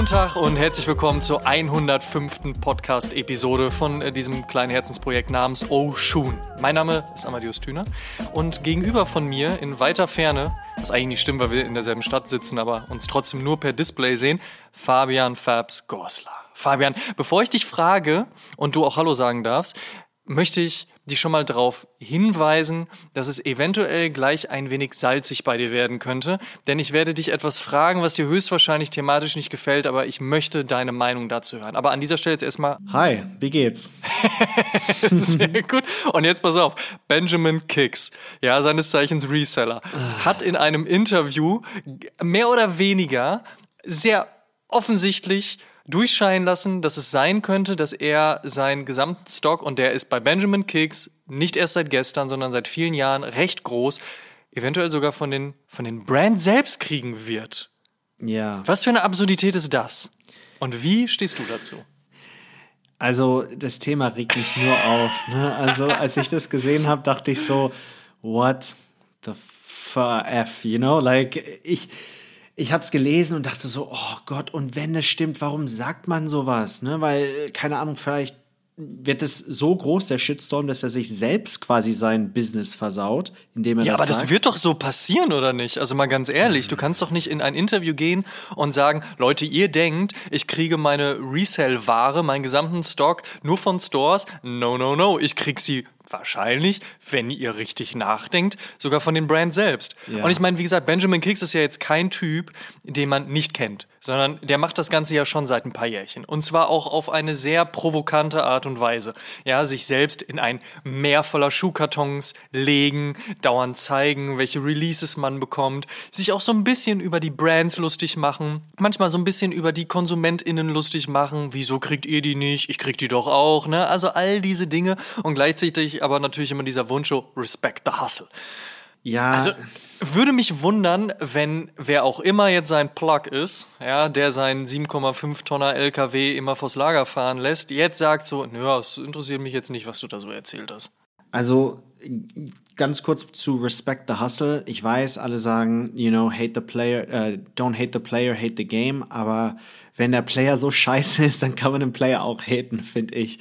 guten Tag und herzlich willkommen zur 105. Podcast-Episode von äh, diesem kleinen Herzensprojekt namens Oh Shun. Mein Name ist Amadeus Thüner und gegenüber von mir in weiter Ferne, was eigentlich nicht stimmt, weil wir in derselben Stadt sitzen, aber uns trotzdem nur per Display sehen, Fabian Fabs Gorsler. Fabian, bevor ich dich frage und du auch Hallo sagen darfst, möchte ich dich schon mal darauf hinweisen, dass es eventuell gleich ein wenig salzig bei dir werden könnte. Denn ich werde dich etwas fragen, was dir höchstwahrscheinlich thematisch nicht gefällt, aber ich möchte deine Meinung dazu hören. Aber an dieser Stelle jetzt erstmal. Hi, wie geht's? Sehr gut. Und jetzt pass auf. Benjamin Kicks, ja, seines Zeichens Reseller, hat in einem Interview mehr oder weniger sehr offensichtlich durchscheinen lassen, dass es sein könnte, dass er seinen gesamten Stock, und der ist bei Benjamin Kicks nicht erst seit gestern, sondern seit vielen Jahren recht groß, eventuell sogar von den, von den Brand selbst kriegen wird. Ja. Was für eine Absurdität ist das? Und wie stehst du dazu? Also, das Thema regt mich nur auf. Ne? Also, als ich das gesehen habe, dachte ich so, what the f, you know? Like, ich, ich habe es gelesen und dachte so, oh Gott, und wenn es stimmt, warum sagt man sowas? Ne? Weil, keine Ahnung, vielleicht wird es so groß, der Shitstorm, dass er sich selbst quasi sein Business versaut, indem er ja, das aber sagt. das wird doch so passieren, oder nicht? Also mal ganz ehrlich, du kannst doch nicht in ein Interview gehen und sagen, Leute, ihr denkt, ich kriege meine Resell-Ware, meinen gesamten Stock nur von Stores. No, no, no, ich krieg sie wahrscheinlich, wenn ihr richtig nachdenkt, sogar von den Brands selbst. Ja. Und ich meine, wie gesagt, Benjamin Kicks ist ja jetzt kein Typ, den man nicht kennt, sondern der macht das Ganze ja schon seit ein paar Jährchen. Und zwar auch auf eine sehr provokante Art und Weise. Ja, sich selbst in ein Meer voller Schuhkartons legen, dauernd zeigen, welche Releases man bekommt, sich auch so ein bisschen über die Brands lustig machen, manchmal so ein bisschen über die KonsumentInnen lustig machen. Wieso kriegt ihr die nicht? Ich krieg die doch auch, ne? Also all diese Dinge und gleichzeitig aber natürlich immer dieser Wunsch, so Respect the Hustle. Ja, Also würde mich wundern, wenn wer auch immer jetzt sein Plug ist, ja, der seinen 7,5 Tonner LKW immer vors Lager fahren lässt, jetzt sagt so, nö, es interessiert mich jetzt nicht, was du da so erzählt hast. Also ganz kurz zu Respect the Hustle. Ich weiß, alle sagen, you know, hate the player, äh, don't hate the player, hate the game. Aber wenn der Player so scheiße ist, dann kann man den Player auch haten, finde ich.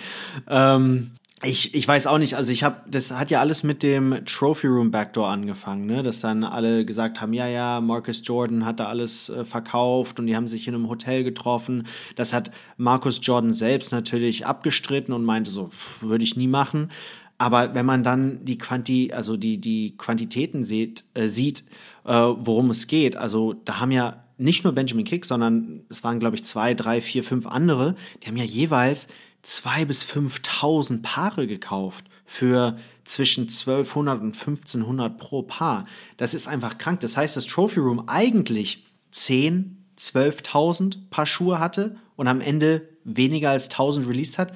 Ähm, ich, ich weiß auch nicht, also ich habe, das hat ja alles mit dem Trophy Room Backdoor angefangen, ne? Dass dann alle gesagt haben, ja, ja, Marcus Jordan hat da alles äh, verkauft und die haben sich in einem Hotel getroffen. Das hat Marcus Jordan selbst natürlich abgestritten und meinte so, würde ich nie machen. Aber wenn man dann die Quanti, also die, die Quantitäten sieht, äh, sieht äh, worum es geht, also da haben ja nicht nur Benjamin Kick, sondern es waren, glaube ich, zwei, drei, vier, fünf andere, die haben ja jeweils zwei bis 5.000 Paare gekauft für zwischen 1200 und 1500 pro Paar. Das ist einfach krank. Das heißt, das Trophy Room eigentlich 10, 12.000 Paar Schuhe hatte und am Ende weniger als 1000 released hat.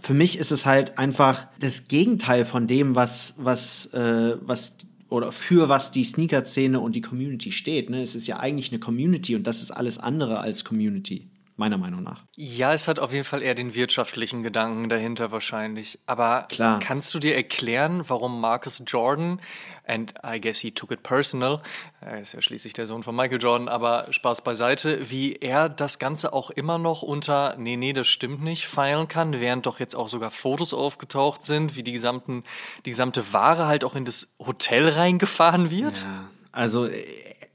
Für mich ist es halt einfach das Gegenteil von dem, was, was, äh, was oder für was die Sneaker-Szene und die Community steht. Ne? Es ist ja eigentlich eine Community und das ist alles andere als Community, meiner Meinung nach. Ja, es hat auf jeden Fall eher den wirtschaftlichen Gedanken dahinter wahrscheinlich. Aber Klar. kannst du dir erklären, warum Marcus Jordan, and I guess he took it personal, er ist ja schließlich der Sohn von Michael Jordan, aber Spaß beiseite, wie er das Ganze auch immer noch unter, nee, nee, das stimmt nicht, feilen kann, während doch jetzt auch sogar Fotos aufgetaucht sind, wie die, gesamten, die gesamte Ware halt auch in das Hotel reingefahren wird? Ja, also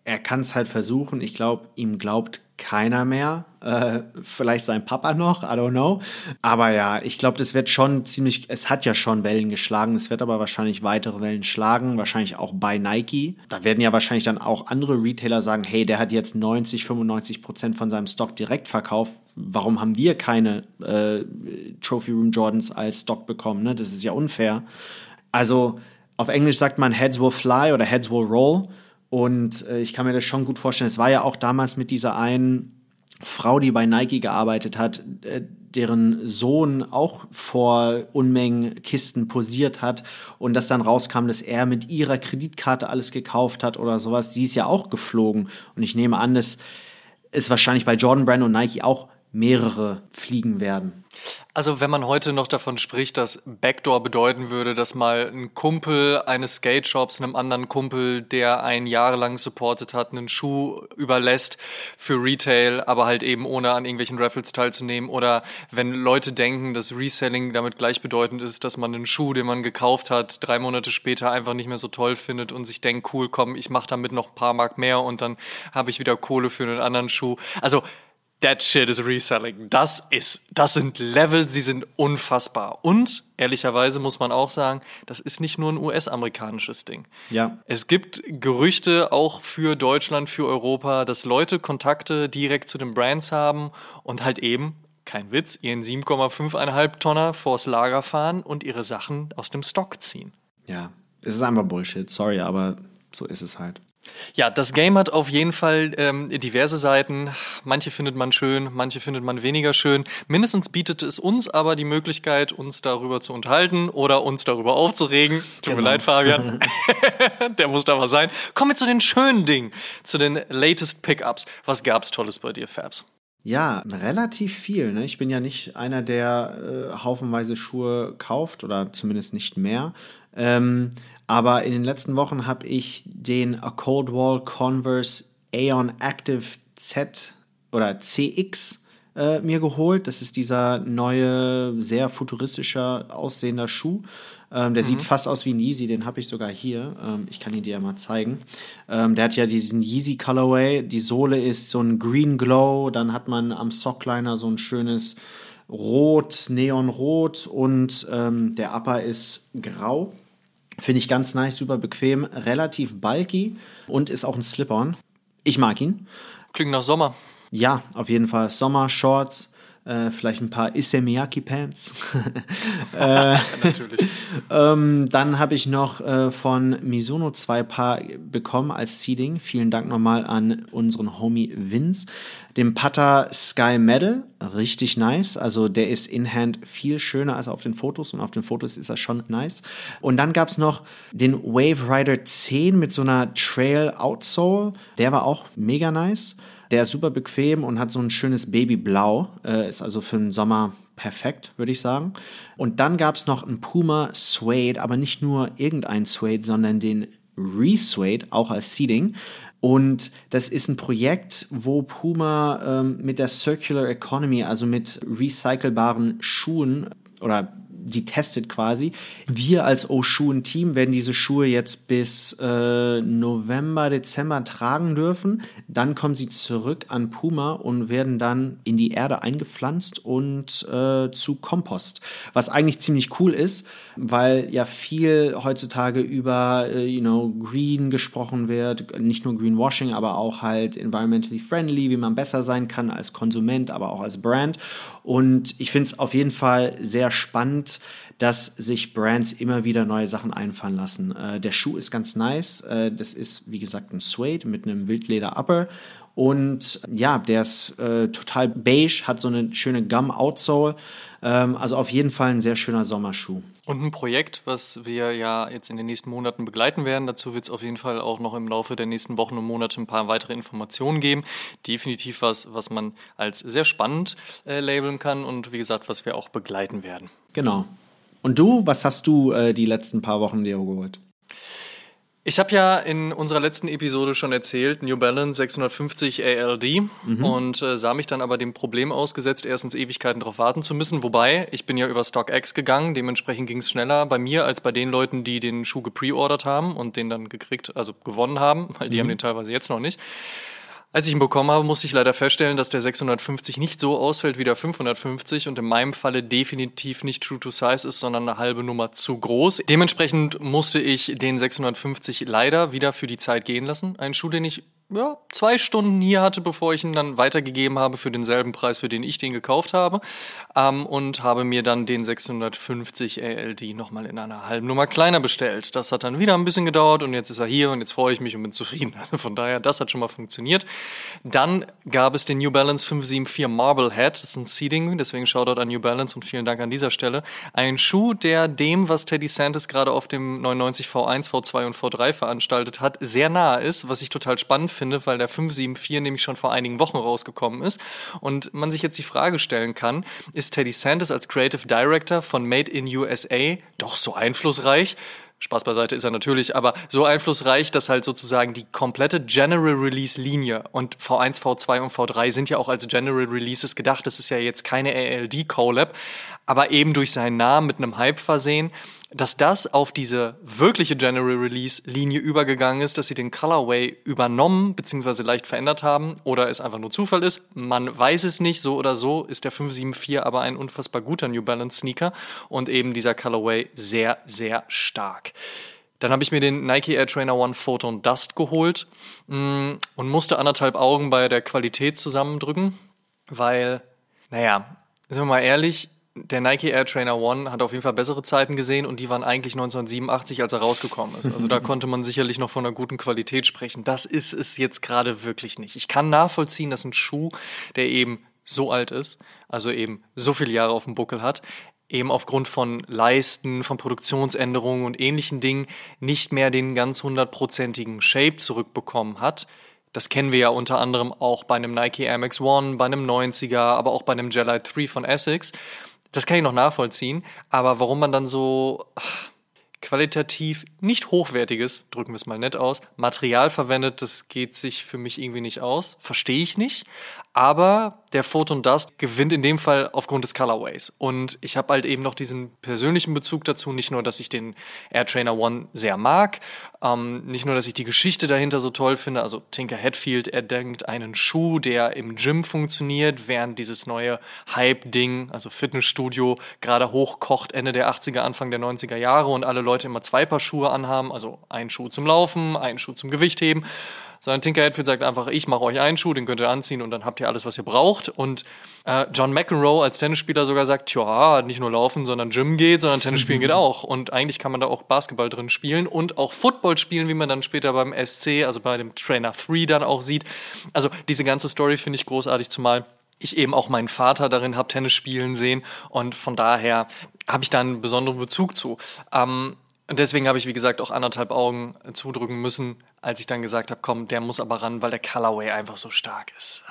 er kann es halt versuchen. Ich glaube, ihm glaubt keiner mehr. Äh, vielleicht sein Papa noch, I don't know. Aber ja, ich glaube, das wird schon ziemlich, es hat ja schon Wellen geschlagen, es wird aber wahrscheinlich weitere Wellen schlagen, wahrscheinlich auch bei Nike. Da werden ja wahrscheinlich dann auch andere Retailer sagen, hey, der hat jetzt 90, 95 Prozent von seinem Stock direkt verkauft. Warum haben wir keine äh, Trophy Room Jordans als Stock bekommen? Ne? Das ist ja unfair. Also auf Englisch sagt man Heads will fly oder Heads will roll. Und äh, ich kann mir das schon gut vorstellen. Es war ja auch damals mit dieser einen Frau, die bei Nike gearbeitet hat, äh, deren Sohn auch vor Unmengen Kisten posiert hat und das dann rauskam, dass er mit ihrer Kreditkarte alles gekauft hat oder sowas. Sie ist ja auch geflogen. Und ich nehme an, dass es wahrscheinlich bei Jordan Brand und Nike auch mehrere fliegen werden. Also wenn man heute noch davon spricht, dass Backdoor bedeuten würde, dass mal ein Kumpel eines Skate Shops einem anderen Kumpel, der einen jahrelang supportet hat, einen Schuh überlässt für Retail, aber halt eben ohne an irgendwelchen Raffles teilzunehmen oder wenn Leute denken, dass Reselling damit gleichbedeutend ist, dass man einen Schuh, den man gekauft hat, drei Monate später einfach nicht mehr so toll findet und sich denkt, cool, komm, ich mache damit noch ein paar Mark mehr und dann habe ich wieder Kohle für einen anderen Schuh. Also That shit is reselling. Das ist, das sind Level, sie sind unfassbar. Und ehrlicherweise muss man auch sagen, das ist nicht nur ein US-amerikanisches Ding. Ja. Es gibt Gerüchte auch für Deutschland, für Europa, dass Leute Kontakte direkt zu den Brands haben und halt eben, kein Witz, ihren 7,5 Tonner vors Lager fahren und ihre Sachen aus dem Stock ziehen. Ja, es ist einfach Bullshit. Sorry, aber so ist es halt. Ja, das Game hat auf jeden Fall ähm, diverse Seiten. Manche findet man schön, manche findet man weniger schön. Mindestens bietet es uns aber die Möglichkeit, uns darüber zu unterhalten oder uns darüber aufzuregen. Tut genau. mir leid, Fabian. Der muss da was sein. Kommen wir zu den schönen Dingen, zu den latest Pickups. Was gab's Tolles bei dir, Fabs? Ja, relativ viel. Ne? Ich bin ja nicht einer, der äh, haufenweise Schuhe kauft oder zumindest nicht mehr. Ähm, aber in den letzten Wochen habe ich den A Cold Wall Converse Aeon Active Z oder CX äh, mir geholt. Das ist dieser neue, sehr futuristischer aussehender Schuh. Ähm, der mhm. sieht fast aus wie ein Yeezy, den habe ich sogar hier. Ähm, ich kann ihn dir ja mal zeigen. Ähm, der hat ja diesen Yeezy Colorway. Die Sohle ist so ein Green Glow. Dann hat man am Sockliner so ein schönes Rot, Neonrot und ähm, der Upper ist grau. Finde ich ganz nice, super bequem, relativ bulky und ist auch ein Slip-On. Ich mag ihn. Klingt nach Sommer. Ja, auf jeden Fall. Sommer, Shorts, äh, vielleicht ein paar Isemiyaki-Pants. äh, Natürlich. ähm, dann habe ich noch äh, von Mizuno zwei Paar bekommen als Seeding. Vielen Dank nochmal an unseren Homie Vince. Dem Putter Sky Medal, richtig nice. Also der ist in Hand viel schöner als auf den Fotos und auf den Fotos ist er schon nice. Und dann gab es noch den Wave Rider 10 mit so einer Trail Outsole. Der war auch mega nice. Der ist super bequem und hat so ein schönes Babyblau. Äh, ist also für den Sommer perfekt, würde ich sagen. Und dann gab es noch einen Puma Suede, aber nicht nur irgendein Suede, sondern den Re-Suede, auch als Seeding. Und das ist ein Projekt, wo Puma ähm, mit der Circular Economy, also mit recycelbaren Schuhen oder die testet quasi. Wir als O-Schuhen-Team werden diese Schuhe jetzt bis äh, November, Dezember tragen dürfen. Dann kommen sie zurück an Puma und werden dann in die Erde eingepflanzt und äh, zu Kompost. Was eigentlich ziemlich cool ist, weil ja viel heutzutage über, äh, you know, Green gesprochen wird. Nicht nur Greenwashing, aber auch halt environmentally friendly, wie man besser sein kann als Konsument, aber auch als Brand. Und ich finde es auf jeden Fall sehr spannend, dass sich Brands immer wieder neue Sachen einfallen lassen. Äh, der Schuh ist ganz nice. Äh, das ist, wie gesagt, ein Suede mit einem Wildleder-Upper. Und ja, der ist äh, total beige, hat so eine schöne Gum-Outsole. Ähm, also auf jeden Fall ein sehr schöner Sommerschuh. Und ein Projekt, was wir ja jetzt in den nächsten Monaten begleiten werden. Dazu wird es auf jeden Fall auch noch im Laufe der nächsten Wochen und Monate ein paar weitere Informationen geben. Definitiv was, was man als sehr spannend äh, labeln kann und wie gesagt, was wir auch begleiten werden. Genau. Und du, was hast du äh, die letzten paar Wochen dir geholt? Ich habe ja in unserer letzten Episode schon erzählt, New Balance 650 ALD mhm. und äh, sah mich dann aber dem Problem ausgesetzt, erstens Ewigkeiten darauf warten zu müssen. Wobei, ich bin ja über StockX gegangen, dementsprechend ging es schneller bei mir als bei den Leuten, die den Schuh gepreordert haben und den dann gekriegt, also gewonnen haben, weil die mhm. haben den teilweise jetzt noch nicht. Als ich ihn bekommen habe, musste ich leider feststellen, dass der 650 nicht so ausfällt wie der 550 und in meinem Falle definitiv nicht true to size ist, sondern eine halbe Nummer zu groß. Dementsprechend musste ich den 650 leider wieder für die Zeit gehen lassen. Ein Schuh, den ich ja, zwei Stunden hier hatte, bevor ich ihn dann weitergegeben habe für denselben Preis, für den ich den gekauft habe. Ähm, und habe mir dann den 650 ALD nochmal in einer halben Nummer kleiner bestellt. Das hat dann wieder ein bisschen gedauert und jetzt ist er hier und jetzt freue ich mich und bin zufrieden. Also von daher, das hat schon mal funktioniert. Dann gab es den New Balance 574 Marblehead. Das ist ein Seeding, deswegen Shoutout an New Balance und vielen Dank an dieser Stelle. Ein Schuh, der dem, was Teddy Santis gerade auf dem 99 V1, V2 und V3 veranstaltet hat, sehr nahe ist, was ich total spannend finde finde, weil der 574 nämlich schon vor einigen Wochen rausgekommen ist. Und man sich jetzt die Frage stellen kann, ist Teddy Sanders als Creative Director von Made in USA doch so einflussreich? Spaß beiseite ist er natürlich, aber so einflussreich, dass halt sozusagen die komplette General Release Linie und V1, V2 und V3 sind ja auch als General Releases gedacht. Das ist ja jetzt keine ALD Collab, aber eben durch seinen Namen mit einem Hype versehen dass das auf diese wirkliche General Release Linie übergegangen ist, dass sie den Colorway übernommen bzw. leicht verändert haben oder es einfach nur Zufall ist. Man weiß es nicht, so oder so ist der 574 aber ein unfassbar guter New Balance Sneaker und eben dieser Colorway sehr, sehr stark. Dann habe ich mir den Nike Air Trainer One Photon Dust geholt mm, und musste anderthalb Augen bei der Qualität zusammendrücken, weil, naja, sind wir mal ehrlich, der Nike Air Trainer One hat auf jeden Fall bessere Zeiten gesehen und die waren eigentlich 1987, als er rausgekommen ist. Also da konnte man sicherlich noch von einer guten Qualität sprechen. Das ist es jetzt gerade wirklich nicht. Ich kann nachvollziehen, dass ein Schuh, der eben so alt ist, also eben so viele Jahre auf dem Buckel hat, eben aufgrund von Leisten, von Produktionsänderungen und ähnlichen Dingen nicht mehr den ganz hundertprozentigen Shape zurückbekommen hat. Das kennen wir ja unter anderem auch bei einem Nike Air Max One, bei einem 90er, aber auch bei einem Gelite 3 von Essex. Das kann ich noch nachvollziehen, aber warum man dann so ach, qualitativ nicht hochwertiges, drücken wir es mal nett aus, Material verwendet, das geht sich für mich irgendwie nicht aus. Verstehe ich nicht. Aber der Photon Dust gewinnt in dem Fall aufgrund des Colorways. Und ich habe halt eben noch diesen persönlichen Bezug dazu. Nicht nur, dass ich den Air Trainer One sehr mag, ähm, nicht nur, dass ich die Geschichte dahinter so toll finde. Also Tinker Hatfield erdenkt einen Schuh, der im Gym funktioniert, während dieses neue Hype-Ding, also Fitnessstudio, gerade hochkocht Ende der 80er, Anfang der 90er Jahre und alle Leute immer zwei Paar Schuhe anhaben. Also einen Schuh zum Laufen, einen Schuh zum Gewichtheben sondern Tinker Hatfield sagt einfach, ich mache euch einen Schuh, den könnt ihr anziehen und dann habt ihr alles, was ihr braucht. Und äh, John McEnroe als Tennisspieler sogar sagt, ja, nicht nur laufen, sondern Gym geht, sondern Tennis spielen geht auch. Und eigentlich kann man da auch Basketball drin spielen und auch Football spielen, wie man dann später beim SC, also bei dem Trainer 3 dann auch sieht. Also diese ganze Story finde ich großartig, zumal ich eben auch meinen Vater darin habe Tennis spielen sehen und von daher habe ich da einen besonderen Bezug zu. Ähm, und deswegen habe ich, wie gesagt, auch anderthalb Augen zudrücken müssen, als ich dann gesagt habe, komm, der muss aber ran, weil der Colorway einfach so stark ist.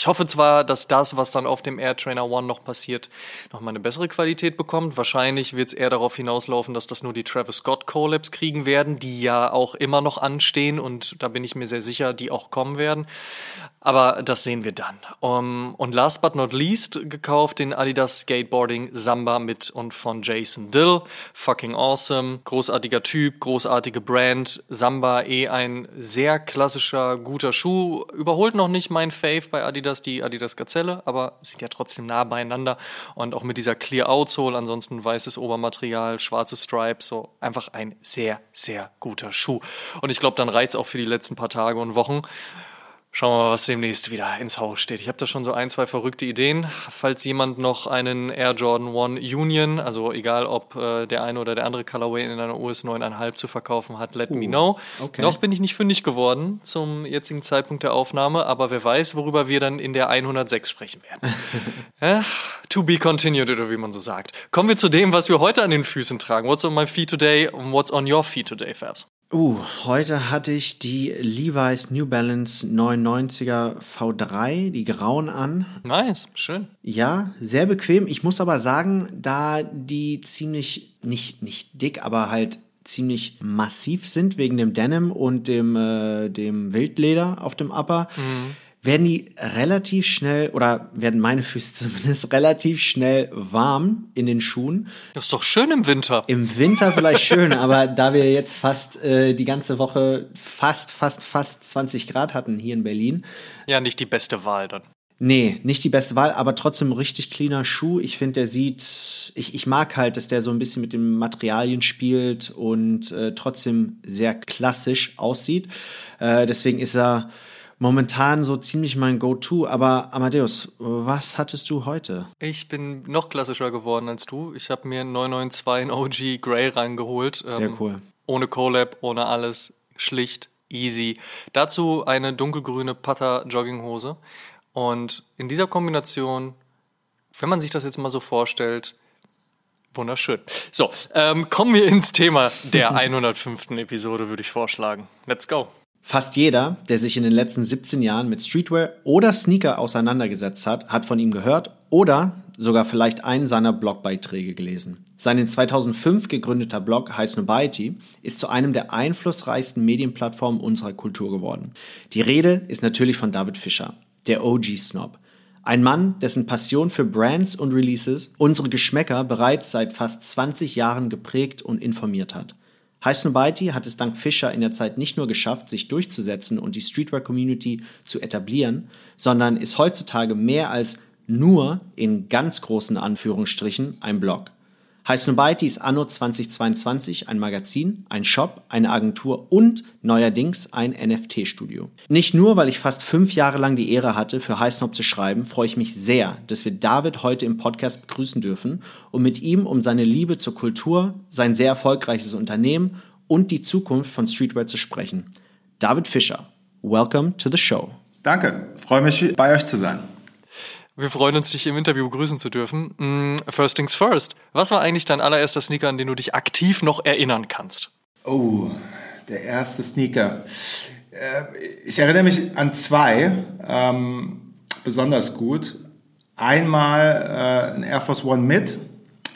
Ich hoffe zwar, dass das, was dann auf dem Air Trainer One noch passiert, nochmal eine bessere Qualität bekommt. Wahrscheinlich wird es eher darauf hinauslaufen, dass das nur die Travis Scott Collabs kriegen werden, die ja auch immer noch anstehen und da bin ich mir sehr sicher, die auch kommen werden. Aber das sehen wir dann. Um, und last but not least gekauft den Adidas Skateboarding Samba mit und von Jason Dill. Fucking awesome. Großartiger Typ, großartige Brand. Samba eh ein sehr klassischer, guter Schuh. Überholt noch nicht mein Fave bei Adidas, die Adidas Gazelle, aber sind ja trotzdem nah beieinander. Und auch mit dieser Clear Outsole, ansonsten weißes Obermaterial, schwarze Stripes, so einfach ein sehr, sehr guter Schuh. Und ich glaube, dann reizt auch für die letzten paar Tage und Wochen. Schauen wir mal, was demnächst wieder ins Haus steht. Ich habe da schon so ein, zwei verrückte Ideen. Falls jemand noch einen Air Jordan 1 Union, also egal ob äh, der eine oder der andere Colorway in einer US 9,5 zu verkaufen hat, let uh, me know. Okay. Noch bin ich nicht fündig geworden zum jetzigen Zeitpunkt der Aufnahme, aber wer weiß, worüber wir dann in der 106 sprechen werden. ja, to be continued, oder wie man so sagt. Kommen wir zu dem, was wir heute an den Füßen tragen. What's on my feet today what's on your feet today, Fabs? Uh, heute hatte ich die Levi's New Balance 99er V3, die grauen an. Nice, schön. Ja, sehr bequem. Ich muss aber sagen, da die ziemlich, nicht, nicht dick, aber halt ziemlich massiv sind wegen dem Denim und dem, äh, dem Wildleder auf dem Upper. Mhm werden die relativ schnell oder werden meine Füße zumindest relativ schnell warm in den Schuhen. Das ist doch schön im Winter. Im Winter vielleicht schön, aber da wir jetzt fast äh, die ganze Woche fast, fast, fast 20 Grad hatten hier in Berlin. Ja, nicht die beste Wahl dann. Nee, nicht die beste Wahl, aber trotzdem richtig cleaner Schuh. Ich finde, der sieht, ich, ich mag halt, dass der so ein bisschen mit den Materialien spielt und äh, trotzdem sehr klassisch aussieht. Äh, deswegen ist er momentan so ziemlich mein Go-To. Aber Amadeus, was hattest du heute? Ich bin noch klassischer geworden als du. Ich habe mir 992 in OG Grey reingeholt. Sehr ähm, cool. Ohne Collab, ohne alles. Schlicht, easy. Dazu eine dunkelgrüne Putter-Jogginghose. Und in dieser Kombination, wenn man sich das jetzt mal so vorstellt, wunderschön. So, ähm, kommen wir ins Thema der 105. Episode, würde ich vorschlagen. Let's go. Fast jeder, der sich in den letzten 17 Jahren mit Streetwear oder Sneaker auseinandergesetzt hat, hat von ihm gehört oder sogar vielleicht einen seiner Blogbeiträge gelesen. Sein in 2005 gegründeter Blog High Snobiety ist zu einem der einflussreichsten Medienplattformen unserer Kultur geworden. Die Rede ist natürlich von David Fischer, der OG Snob. Ein Mann, dessen Passion für Brands und Releases unsere Geschmäcker bereits seit fast 20 Jahren geprägt und informiert hat. Snobiety hat es dank Fischer in der Zeit nicht nur geschafft, sich durchzusetzen und die Streetwear-Community zu etablieren, sondern ist heutzutage mehr als nur in ganz großen Anführungsstrichen ein Blog. Heißt Nobiety ist Anno 2022 ein Magazin, ein Shop, eine Agentur und neuerdings ein NFT-Studio. Nicht nur, weil ich fast fünf Jahre lang die Ehre hatte, für Highsnob zu schreiben, freue ich mich sehr, dass wir David heute im Podcast begrüßen dürfen und mit ihm um seine Liebe zur Kultur, sein sehr erfolgreiches Unternehmen und die Zukunft von Streetwear zu sprechen. David Fischer, welcome to the show. Danke, freue mich bei euch zu sein. Wir freuen uns, dich im Interview begrüßen zu dürfen. Mm, first things first. Was war eigentlich dein allererster Sneaker, an den du dich aktiv noch erinnern kannst? Oh, der erste Sneaker. Äh, ich erinnere mich an zwei ähm, besonders gut. Einmal äh, ein Air Force One mit.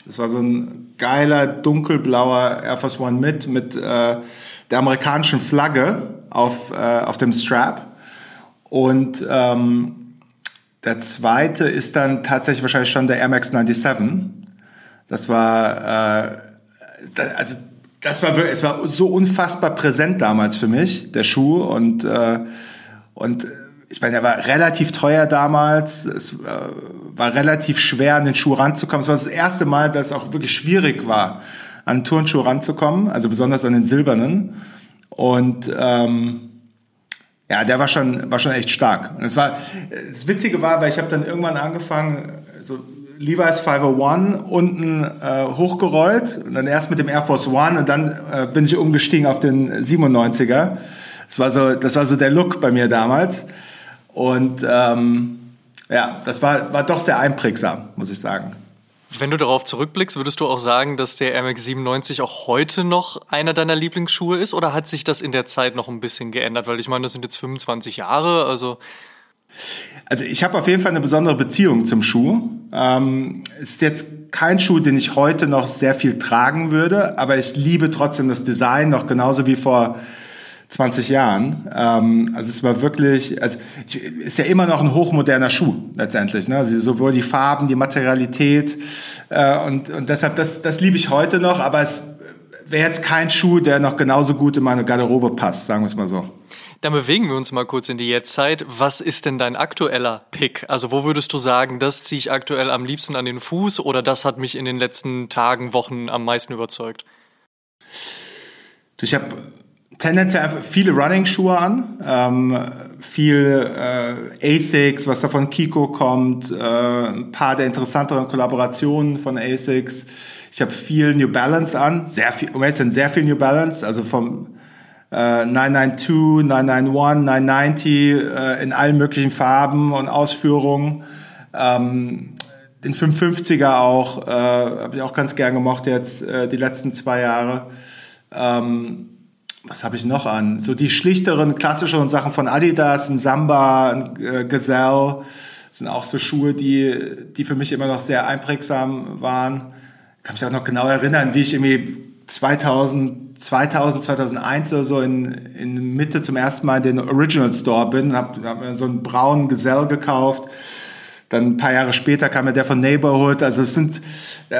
Das war so ein geiler dunkelblauer Air Force One mit mit äh, der amerikanischen Flagge auf, äh, auf dem Strap. Und ähm, der zweite ist dann tatsächlich wahrscheinlich schon der Air Max 97. Das war, äh, also das war wirklich, es war so unfassbar präsent damals für mich, der Schuh und äh, und ich meine, er war relativ teuer damals. Es äh, war relativ schwer, an den Schuh ranzukommen. Es war das erste Mal, dass es auch wirklich schwierig war, an einen Turnschuh ranzukommen, also besonders an den silbernen. Und ähm, ja, der war schon, war schon echt stark. Und es war, das Witzige war, weil ich habe dann irgendwann angefangen, so Levi's 501 unten äh, hochgerollt und dann erst mit dem Air Force One und dann äh, bin ich umgestiegen auf den 97er. Das war so, das war so der Look bei mir damals. Und ähm, ja, das war, war doch sehr einprägsam, muss ich sagen. Wenn du darauf zurückblickst, würdest du auch sagen, dass der Air Max 97 auch heute noch einer deiner Lieblingsschuhe ist oder hat sich das in der Zeit noch ein bisschen geändert? Weil ich meine, das sind jetzt 25 Jahre, also. Also ich habe auf jeden Fall eine besondere Beziehung zum Schuh. Ähm, ist jetzt kein Schuh, den ich heute noch sehr viel tragen würde, aber ich liebe trotzdem das Design noch genauso wie vor 20 Jahren. Ähm, also es war wirklich, also ist ja immer noch ein hochmoderner Schuh letztendlich. Ne? Also sowohl die Farben, die Materialität äh, und, und deshalb, das, das liebe ich heute noch, aber es wäre jetzt kein Schuh, der noch genauso gut in meine Garderobe passt, sagen wir es mal so. Dann bewegen wir uns mal kurz in die Jetztzeit. Was ist denn dein aktueller Pick? Also wo würdest du sagen, das ziehe ich aktuell am liebsten an den Fuß oder das hat mich in den letzten Tagen, Wochen am meisten überzeugt? Ich habe tendenziell viele Running-Schuhe an, ähm, viel äh, ASICS, was da von Kiko kommt, äh, ein paar der interessanteren Kollaborationen von ASICS. Ich habe viel New Balance an, sehr viel, um jetzt sehr viel New Balance, also vom äh, 992, 991, 990 äh, in allen möglichen Farben und Ausführungen. Ähm, den 550er auch, äh, habe ich auch ganz gern gemocht jetzt äh, die letzten zwei Jahre. Ähm, was habe ich noch an? So die schlichteren, klassischeren Sachen von Adidas, ein Samba, ein äh, Gazelle, sind auch so Schuhe, die, die für mich immer noch sehr einprägsam waren. Kann mich auch noch genau erinnern, wie ich irgendwie 2000, 2000 2001 oder so in, in Mitte zum ersten Mal in den Original Store bin, habe hab mir so einen braunen Gazelle gekauft dann ein paar Jahre später kam ja der von Neighborhood. Also es sind, äh,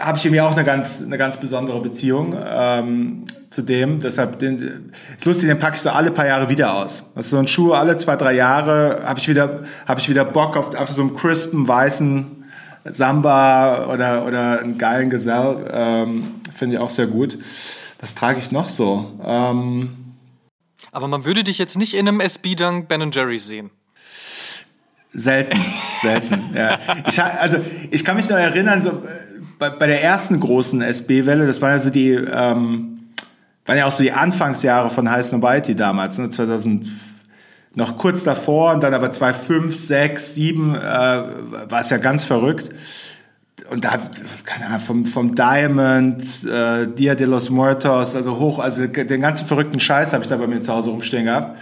habe ich irgendwie auch eine ganz, eine ganz besondere Beziehung ähm, zu dem. Deshalb den, ist lustig, den packe ich so alle paar Jahre wieder aus. Also so ein Schuh alle zwei, drei Jahre habe ich wieder, habe ich wieder Bock auf einfach so einen crispen weißen Samba oder oder einen geilen Gesell. Ähm, Finde ich auch sehr gut. Was trage ich noch so? Ähm, aber man würde dich jetzt nicht in einem SB-Dunk Ben Jerry's sehen. Selten, selten. ja. Ich, also ich kann mich noch erinnern, so bei, bei der ersten großen SB-Welle, das war ja so die, ähm, waren ja auch so die Anfangsjahre von High Snobiety damals, ne, 2000 noch kurz davor und dann aber 2005, 6, 7 äh, war es ja ganz verrückt. und da, keine Ahnung, vom, vom Diamond, äh, Dia de los Muertos, also hoch, also den ganzen verrückten Scheiß habe ich da bei mir zu Hause rumstehen gehabt.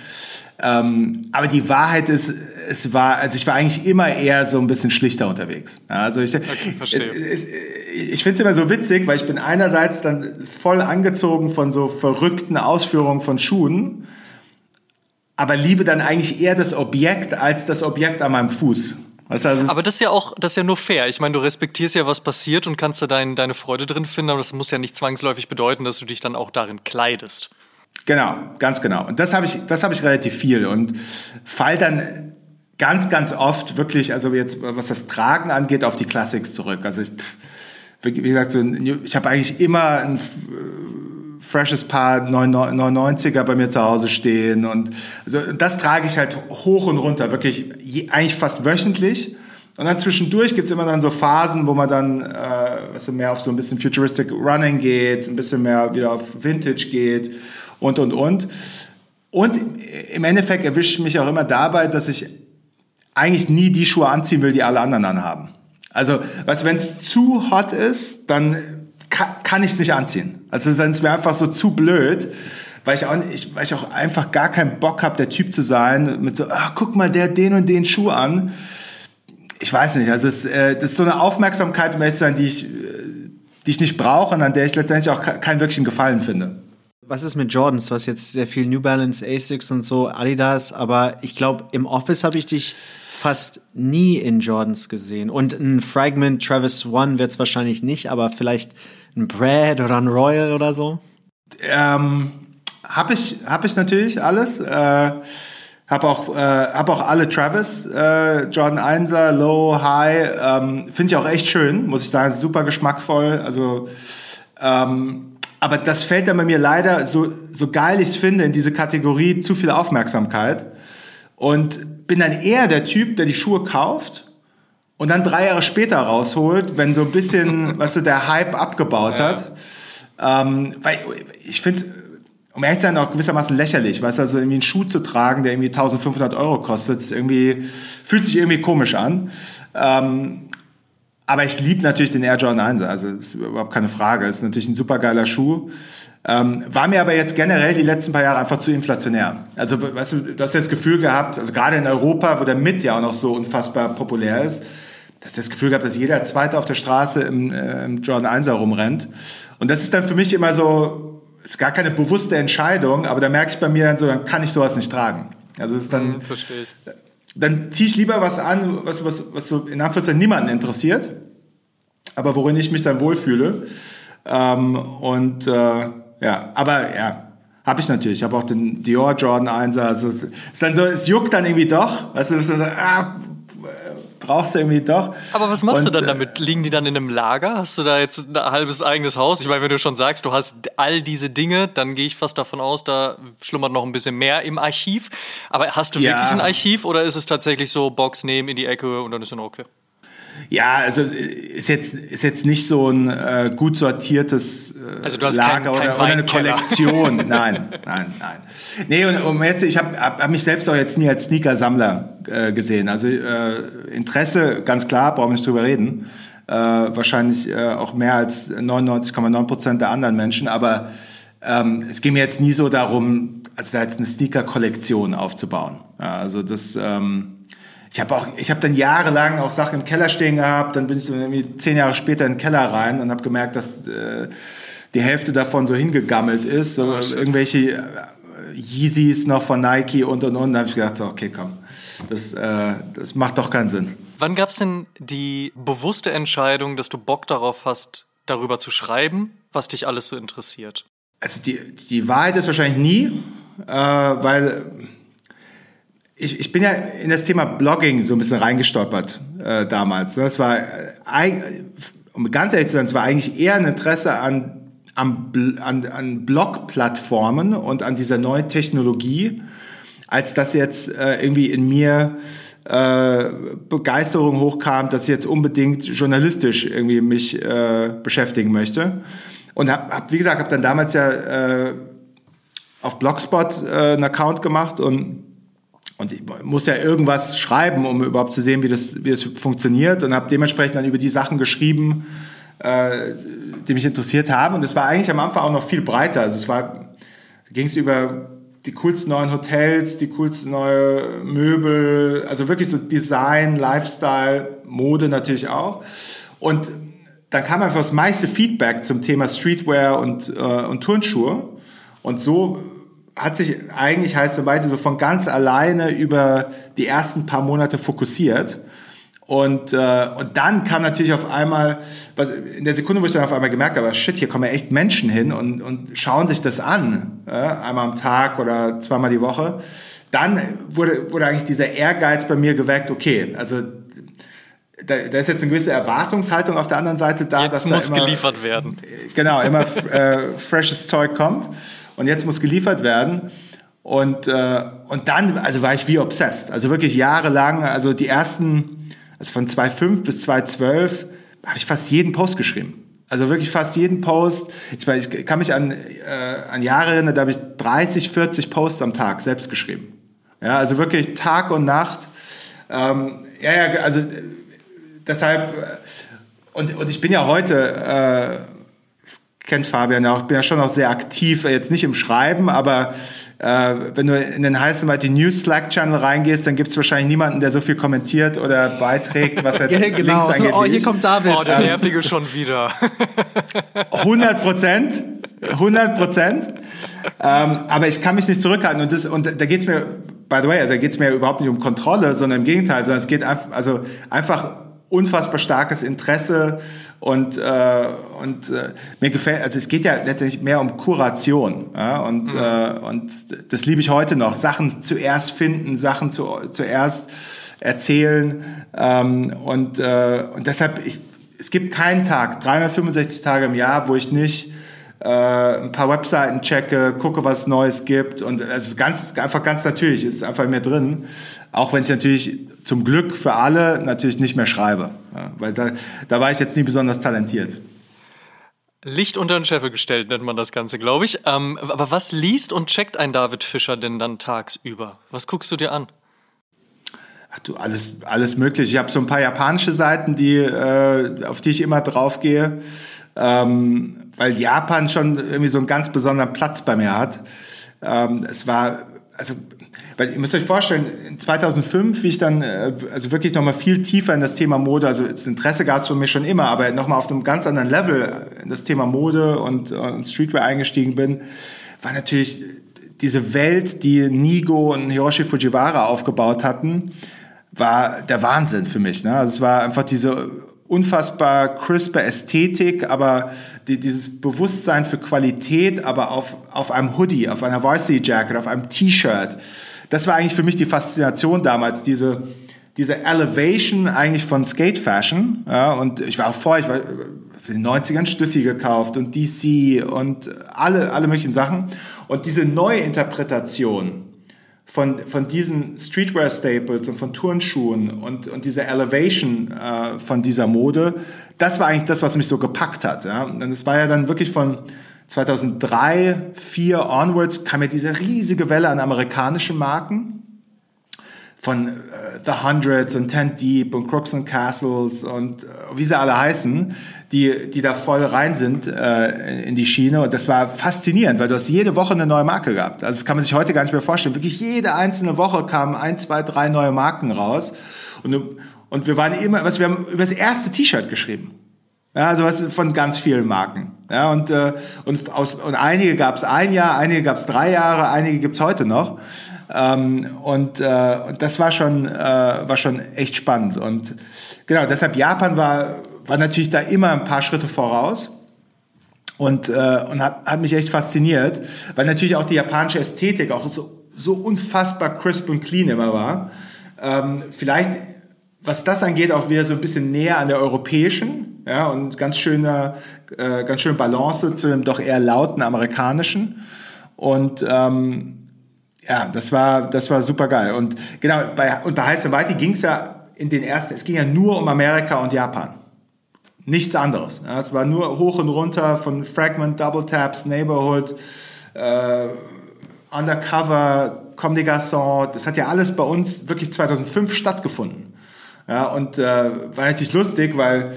Ähm, aber die Wahrheit ist, es war, also ich war eigentlich immer eher so ein bisschen schlichter unterwegs. Also ich, okay, verstehe. Es, es, ich finde es immer so witzig, weil ich bin einerseits dann voll angezogen von so verrückten Ausführungen von Schuhen, aber liebe dann eigentlich eher das Objekt als das Objekt an meinem Fuß. Weißt du, also aber das ist ja auch, das ist ja nur fair. Ich meine, du respektierst ja, was passiert und kannst da dein, deine Freude drin finden, aber das muss ja nicht zwangsläufig bedeuten, dass du dich dann auch darin kleidest. Genau, ganz genau. Und das habe ich, das habe ich relativ viel und fall dann ganz, ganz oft wirklich, also jetzt was das Tragen angeht, auf die Classics zurück. Also wie gesagt, so, ich habe eigentlich immer ein freshes Paar 99er bei mir zu Hause stehen und also das trage ich halt hoch und runter, wirklich eigentlich fast wöchentlich. Und dann zwischendurch gibt's immer dann so Phasen, wo man dann äh, was mehr auf so ein bisschen Futuristic Running geht, ein bisschen mehr wieder auf Vintage geht und, und, und. Und im Endeffekt erwischt mich auch immer dabei, dass ich eigentlich nie die Schuhe anziehen will, die alle anderen anhaben. Also, weißt wenn es zu hot ist, dann kann, kann ich es nicht anziehen. Also dann ist mir einfach so zu blöd, weil ich auch, ich, weil ich auch einfach gar keinen Bock habe, der Typ zu sein, mit so, ach, guck mal, der den und den Schuh an. Ich weiß nicht, also es, äh, das ist so eine Aufmerksamkeit, um ehrlich zu sein, die ich, äh, die ich nicht brauche und an der ich letztendlich auch keinen wirklichen Gefallen finde. Was ist mit Jordans? Du hast jetzt sehr viel New Balance, Asics und so, Adidas, aber ich glaube, im Office habe ich dich fast nie in Jordans gesehen. Und ein Fragment Travis One wird es wahrscheinlich nicht, aber vielleicht ein Brad oder ein Royal oder so? Ähm, habe ich, hab ich natürlich alles. Äh, habe auch, äh, hab auch alle Travis, äh, Jordan 1er, Low, High. Ähm, Finde ich auch echt schön, muss ich sagen. Super geschmackvoll. Also, ähm, aber das fällt dann bei mir leider, so, so geil ich es finde, in diese Kategorie zu viel Aufmerksamkeit. Und bin dann eher der Typ, der die Schuhe kauft und dann drei Jahre später rausholt, wenn so ein bisschen, was weißt du, der Hype abgebaut ja. hat. Ähm, weil ich finde es, um ehrlich zu sein, auch gewissermaßen lächerlich, weißt du, also irgendwie einen Schuh zu tragen, der irgendwie 1500 Euro kostet, irgendwie, fühlt sich irgendwie komisch an. Ähm, aber ich liebe natürlich den Air Jordan 1, also ist überhaupt keine Frage. Ist natürlich ein super geiler Schuh. Ähm, war mir aber jetzt generell die letzten paar Jahre einfach zu inflationär. Also, weißt du, du hast das Gefühl gehabt, also gerade in Europa, wo der Mit ja auch noch so unfassbar populär ist, dass das Gefühl gehabt, dass jeder Zweite auf der Straße im, äh, im Jordan 1er rumrennt. Und das ist dann für mich immer so, ist gar keine bewusste Entscheidung, aber da merke ich bei mir dann so, dann kann ich sowas nicht tragen. Also ist dann, hm, verstehe ich. Dann ziehe ich lieber was an, was, was, was so in Anführungszeichen niemanden interessiert, aber worin ich mich dann wohlfühle. Ähm, und äh, ja, aber ja, habe ich natürlich. Ich habe auch den Dior Jordan 1er. Also es, ist dann so, es juckt dann irgendwie doch. Weißt du, so, ah, brauchst du irgendwie doch. Aber was machst und, du dann äh, damit? Liegen die dann in einem Lager? Hast du da jetzt ein halbes eigenes Haus? Ich meine, wenn du schon sagst, du hast all diese Dinge, dann gehe ich fast davon aus, da schlummert noch ein bisschen mehr im Archiv. Aber hast du ja. wirklich ein Archiv oder ist es tatsächlich so, Box nehmen in die Ecke und dann ist es okay? Ja, also ist jetzt, ist jetzt nicht so ein äh, gut sortiertes äh, also du hast Lager kein, kein oder, oder, eine Kollektion. nein, nein, nein. Nee, und, und jetzt, ich habe hab, hab mich selbst auch jetzt nie als Sneaker-Sammler äh, gesehen. Also äh, Interesse, ganz klar, brauchen wir nicht drüber reden. Äh, wahrscheinlich äh, auch mehr als 99,9 Prozent der anderen Menschen. Aber ähm, es ging mir jetzt nie so darum, also da jetzt eine Sneaker-Kollektion aufzubauen. Ja, also das... Ähm, ich habe auch, ich habe dann jahrelang auch Sachen im Keller stehen gehabt. Dann bin ich so irgendwie zehn Jahre später in den Keller rein und habe gemerkt, dass äh, die Hälfte davon so hingegammelt ist. So oh, irgendwelche äh, Yeezys noch von Nike und und und. Da habe ich gedacht, so, okay, komm, das, äh, das macht doch keinen Sinn. Wann gab es denn die bewusste Entscheidung, dass du Bock darauf hast, darüber zu schreiben, was dich alles so interessiert? Also die, die Wahrheit ist wahrscheinlich nie, äh, weil ich, ich bin ja in das Thema Blogging so ein bisschen reingestolpert äh, damals. Ne? Das war, äh, um ganz ehrlich zu sein, es war eigentlich eher ein Interesse an, an, an, an Blog-Plattformen und an dieser neuen Technologie, als dass jetzt äh, irgendwie in mir äh, Begeisterung hochkam, dass ich jetzt unbedingt journalistisch irgendwie mich äh, beschäftigen möchte. Und hab, hab wie gesagt, habe dann damals ja äh, auf Blogspot äh, einen Account gemacht und und ich muss ja irgendwas schreiben, um überhaupt zu sehen, wie das, wie das funktioniert und habe dementsprechend dann über die Sachen geschrieben, äh, die mich interessiert haben. Und es war eigentlich am Anfang auch noch viel breiter. Also es war, ging es über die coolsten neuen Hotels, die coolsten neue Möbel, also wirklich so Design, Lifestyle, Mode natürlich auch. Und dann kam einfach das meiste Feedback zum Thema Streetwear und, äh, und Turnschuhe. Und so hat sich eigentlich heißt Weite so von ganz alleine über die ersten paar Monate fokussiert. Und, äh, und dann kam natürlich auf einmal, was, in der Sekunde, wo ich dann auf einmal gemerkt habe, shit, hier kommen ja echt Menschen hin und, und schauen sich das an, äh, einmal am Tag oder zweimal die Woche, dann wurde, wurde eigentlich dieser Ehrgeiz bei mir geweckt, okay, also da, da ist jetzt eine gewisse Erwartungshaltung auf der anderen Seite da. Jetzt dass muss da immer, geliefert werden. Genau, immer äh, freshes Zeug kommt und jetzt muss geliefert werden. Und, äh, und dann, also war ich wie obsessed. Also wirklich jahrelang, also die ersten also von 2005 bis 2012 habe ich fast jeden Post geschrieben. Also wirklich fast jeden Post. Ich, meine, ich kann mich an, äh, an Jahre erinnern, da habe ich 30, 40 Posts am Tag selbst geschrieben. Ja, also wirklich Tag und Nacht. Ähm, ja, ja, also deshalb, äh, und, und ich bin ja heute, äh, kennt Fabian ja auch, bin ja schon auch sehr aktiv, jetzt nicht im Schreiben, aber äh, wenn du in den heißen Mighty News Slack Channel reingehst, dann gibt es wahrscheinlich niemanden, der so viel kommentiert oder beiträgt, was jetzt ja, genau. Links angeht. Oh, hier kommt David. Oh, der Nervige schon wieder. 100 Prozent. 100 Prozent. Ähm, aber ich kann mich nicht zurückhalten. Und, das, und da geht es mir, by the way, also da geht es mir überhaupt nicht um Kontrolle, sondern im Gegenteil, sondern es geht einfach, also einfach unfassbar starkes Interesse und, äh, und äh, mir gefällt, also es geht ja letztendlich mehr um Kuration. Ja? Und, mhm. äh, und das liebe ich heute noch. Sachen zuerst finden, Sachen zu, zuerst erzählen. Ähm, und, äh, und deshalb, ich, es gibt keinen Tag, 365 Tage im Jahr, wo ich nicht äh, ein paar Webseiten checke, gucke, was Neues gibt. Und es ist ganz, einfach ganz natürlich, es ist einfach in mir drin. Auch wenn ich natürlich zum Glück für alle natürlich nicht mehr schreibe. Ja, weil da, da war ich jetzt nie besonders talentiert. Licht unter den Scheffel gestellt nennt man das Ganze, glaube ich. Ähm, aber was liest und checkt ein David Fischer denn dann tagsüber? Was guckst du dir an? Ach du, alles, alles möglich. Ich habe so ein paar japanische Seiten, die, äh, auf die ich immer drauf gehe, ähm, weil Japan schon irgendwie so einen ganz besonderen Platz bei mir hat. Ähm, es war, also weil ihr müsst euch vorstellen, 2005, wie ich dann äh, also wirklich nochmal viel tiefer in das Thema Mode, also das Interesse gab es für mich schon immer, aber nochmal auf einem ganz anderen Level in das Thema Mode und, und Streetwear eingestiegen bin, war natürlich diese Welt, die Nigo und Hiroshi Fujiwara aufgebaut hatten, war der Wahnsinn für mich. Ne? Also es war einfach diese unfassbar crispe Ästhetik, aber die, dieses Bewusstsein für Qualität, aber auf, auf einem Hoodie, auf einer Varsity Jacket, auf einem T-Shirt das war eigentlich für mich die Faszination damals, diese, diese Elevation eigentlich von Skate Fashion. Ja, und ich war auch vorher, ich war in den 90ern Stüssi gekauft und DC und alle, alle möglichen Sachen. Und diese neue Interpretation von, von diesen Streetwear-Staples und von Turnschuhen und, und dieser Elevation äh, von dieser Mode, das war eigentlich das, was mich so gepackt hat. Ja? Und es war ja dann wirklich von 2003, 2004 onwards kam ja diese riesige Welle an amerikanischen Marken von äh, The Hundreds und Ten Deep und Crooks and Castles und äh, wie sie alle heißen, die, die da voll rein sind äh, in die Schiene. Und das war faszinierend, weil du hast jede Woche eine neue Marke gehabt. Also das kann man sich heute gar nicht mehr vorstellen. Wirklich jede einzelne Woche kamen ein, zwei, drei neue Marken raus. Und, und wir waren immer, was wir haben über das erste T-Shirt geschrieben. Ja, also was von ganz vielen Marken. Ja, und, äh, und, aus, und einige gab es ein Jahr, einige gab es drei Jahre, einige gibt es heute noch. Ähm, und, äh, und das war schon, äh, war schon echt spannend. Und genau, deshalb Japan war, war natürlich da immer ein paar Schritte voraus. Und, äh, und hat, hat mich echt fasziniert, weil natürlich auch die japanische Ästhetik auch so, so unfassbar crisp und clean immer war. Ähm, vielleicht, was das angeht, auch wieder so ein bisschen näher an der europäischen ja, und ganz schöne, äh, ganz schöne Balance zu dem doch eher lauten amerikanischen. Und ähm, ja, das war, das war super geil. Und genau, bei, und bei Heiß und Weite ging es ja in den ersten, es ging ja nur um Amerika und Japan. Nichts anderes. Ja, es war nur hoch und runter von Fragment, Double Taps, Neighborhood, äh, Undercover, Comme des Garçons, das hat ja alles bei uns wirklich 2005 stattgefunden. Ja, und äh, war natürlich lustig, weil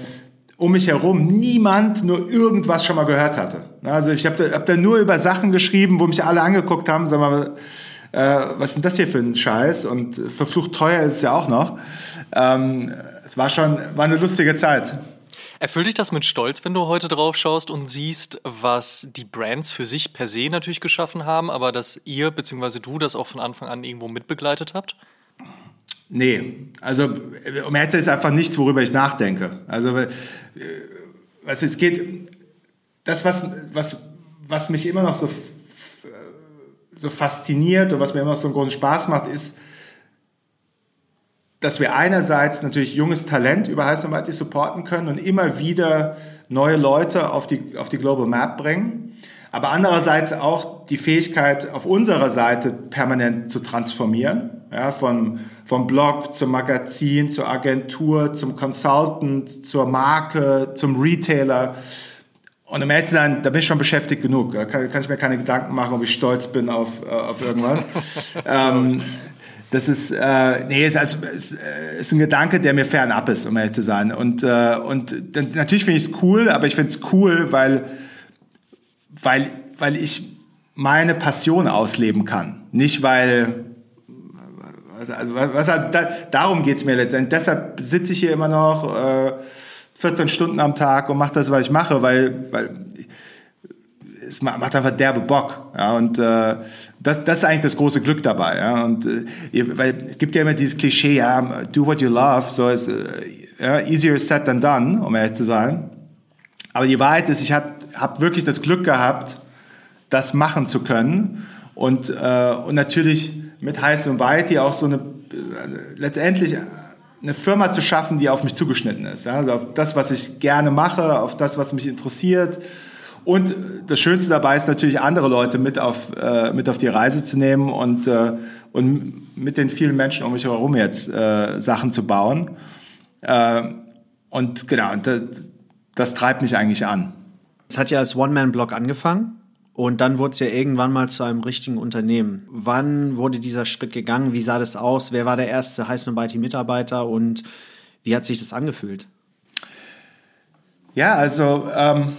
um mich herum niemand nur irgendwas schon mal gehört hatte. Also ich habe da, hab da nur über Sachen geschrieben, wo mich alle angeguckt haben, sag mal, äh, was ist denn das hier für ein Scheiß? Und verflucht teuer ist es ja auch noch. Ähm, es war schon, war eine lustige Zeit. Erfüllt dich das mit Stolz, wenn du heute drauf schaust und siehst, was die Brands für sich per se natürlich geschaffen haben, aber dass ihr bzw. du das auch von Anfang an irgendwo mitbegleitet habt? Nee, also um Herzen ist einfach nichts, worüber ich nachdenke. Also äh, was es geht, das was was was mich immer noch so so fasziniert und was mir immer noch so einen großen Spaß macht, ist, dass wir einerseits natürlich junges Talent über Heiß und Mighty supporten können und immer wieder neue Leute auf die, auf die Global Map bringen, aber andererseits auch die Fähigkeit auf unserer Seite permanent zu transformieren, ja, von, vom Blog zum Magazin, zur Agentur, zum Consultant, zur Marke, zum Retailer. Und um ehrlich zu sein, da bin ich schon beschäftigt genug. Da kann, kann ich mir keine Gedanken machen, ob ich stolz bin auf, äh, auf irgendwas. ähm, das ist, äh, nee, ist, also, ist, äh, ist ein Gedanke, der mir fernab ist, um ehrlich zu sein. Und, äh, und natürlich finde ich es cool, aber ich finde es cool, weil, weil, weil ich meine Passion ausleben kann. Nicht, weil also, was, also da, darum geht's mir letztendlich. Deshalb sitze ich hier immer noch äh, 14 Stunden am Tag und mache das, was ich mache, weil, weil es macht einfach derbe Bock. Ja, und äh, das, das ist eigentlich das große Glück dabei. Ja, und äh, weil es gibt ja immer dieses Klischee, ja, do what you love, so ist äh, ja, easier said than done, um ehrlich zu sein. Aber die Wahrheit ist, ich habe hab wirklich das Glück gehabt, das machen zu können und, äh, und natürlich mit Heiß und Whitey auch so eine, letztendlich eine Firma zu schaffen, die auf mich zugeschnitten ist. Also auf das, was ich gerne mache, auf das, was mich interessiert. Und das Schönste dabei ist natürlich, andere Leute mit auf, äh, mit auf die Reise zu nehmen und, äh, und mit den vielen Menschen um mich herum jetzt äh, Sachen zu bauen. Äh, und genau, das, das treibt mich eigentlich an. Es hat ja als One-Man-Blog angefangen. Und dann wurde es ja irgendwann mal zu einem richtigen Unternehmen. Wann wurde dieser Schritt gegangen? Wie sah das aus? Wer war der erste Heiß Mitarbeiter und wie hat sich das angefühlt? Ja, also ähm,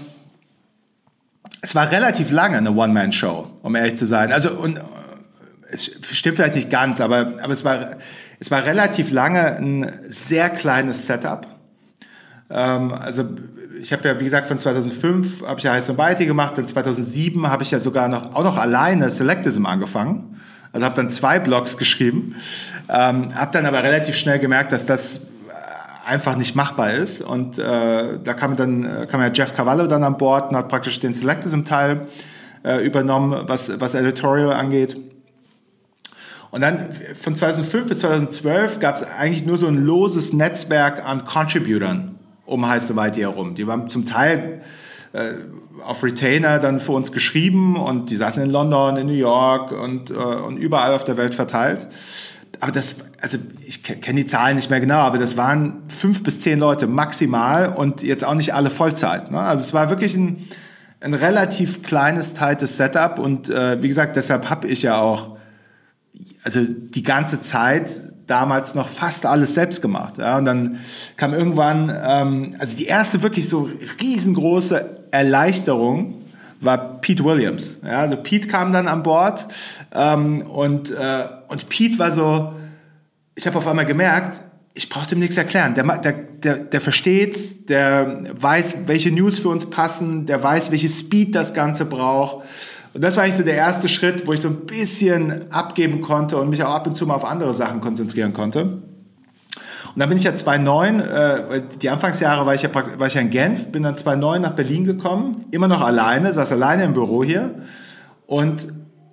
es war relativ lange eine One-Man-Show, um ehrlich zu sein. Also und es stimmt vielleicht nicht ganz, aber, aber es, war, es war relativ lange ein sehr kleines Setup. Ähm, also ich habe ja, wie gesagt, von 2005 habe ich ja Heiß und Mighty gemacht, dann 2007 habe ich ja sogar noch, auch noch alleine Selectism angefangen. Also habe dann zwei Blogs geschrieben, ähm, habe dann aber relativ schnell gemerkt, dass das äh, einfach nicht machbar ist. Und äh, da kam dann äh, kam ja Jeff Cavallo dann an Bord und hat praktisch den Selectism-Teil äh, übernommen, was, was Editorial angeht. Und dann von 2005 bis 2012 gab es eigentlich nur so ein loses Netzwerk an Contributern um Heiße Weite herum. Die waren zum Teil äh, auf Retainer dann für uns geschrieben und die saßen in London, in New York und, äh, und überall auf der Welt verteilt. Aber das, also ich kenne die Zahlen nicht mehr genau, aber das waren fünf bis zehn Leute maximal und jetzt auch nicht alle Vollzeit. Ne? Also es war wirklich ein, ein relativ kleines, tightes Setup und äh, wie gesagt, deshalb habe ich ja auch also die ganze Zeit damals noch fast alles selbst gemacht. Ja? Und dann kam irgendwann, ähm, also die erste wirklich so riesengroße Erleichterung war Pete Williams. Ja? Also Pete kam dann an Bord ähm, und, äh, und Pete war so, ich habe auf einmal gemerkt, ich brauchte ihm nichts erklären. Der, der, der, der versteht's, der weiß, welche News für uns passen, der weiß, welche Speed das Ganze braucht. Und das war eigentlich so der erste Schritt, wo ich so ein bisschen abgeben konnte und mich auch ab und zu mal auf andere Sachen konzentrieren konnte. Und dann bin ich ja 2009, äh, die Anfangsjahre war ich, ja, war ich ja in Genf, bin dann 2009 nach Berlin gekommen, immer noch alleine, saß alleine im Büro hier und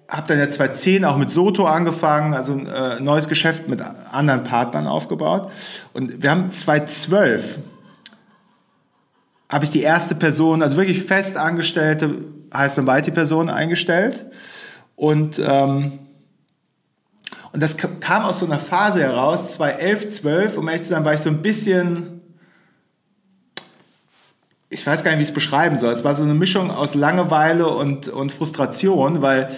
habe dann ja 2010 auch mit Soto angefangen, also ein äh, neues Geschäft mit anderen Partnern aufgebaut. Und wir haben 2012 habe ich die erste Person, also wirklich fest angestellte heißt eine weite Person eingestellt. Und, ähm, und das kam aus so einer Phase heraus, 2011, 12, um ehrlich zu sein, war ich so ein bisschen, ich weiß gar nicht, wie ich es beschreiben soll. Es war so eine Mischung aus Langeweile und, und Frustration, weil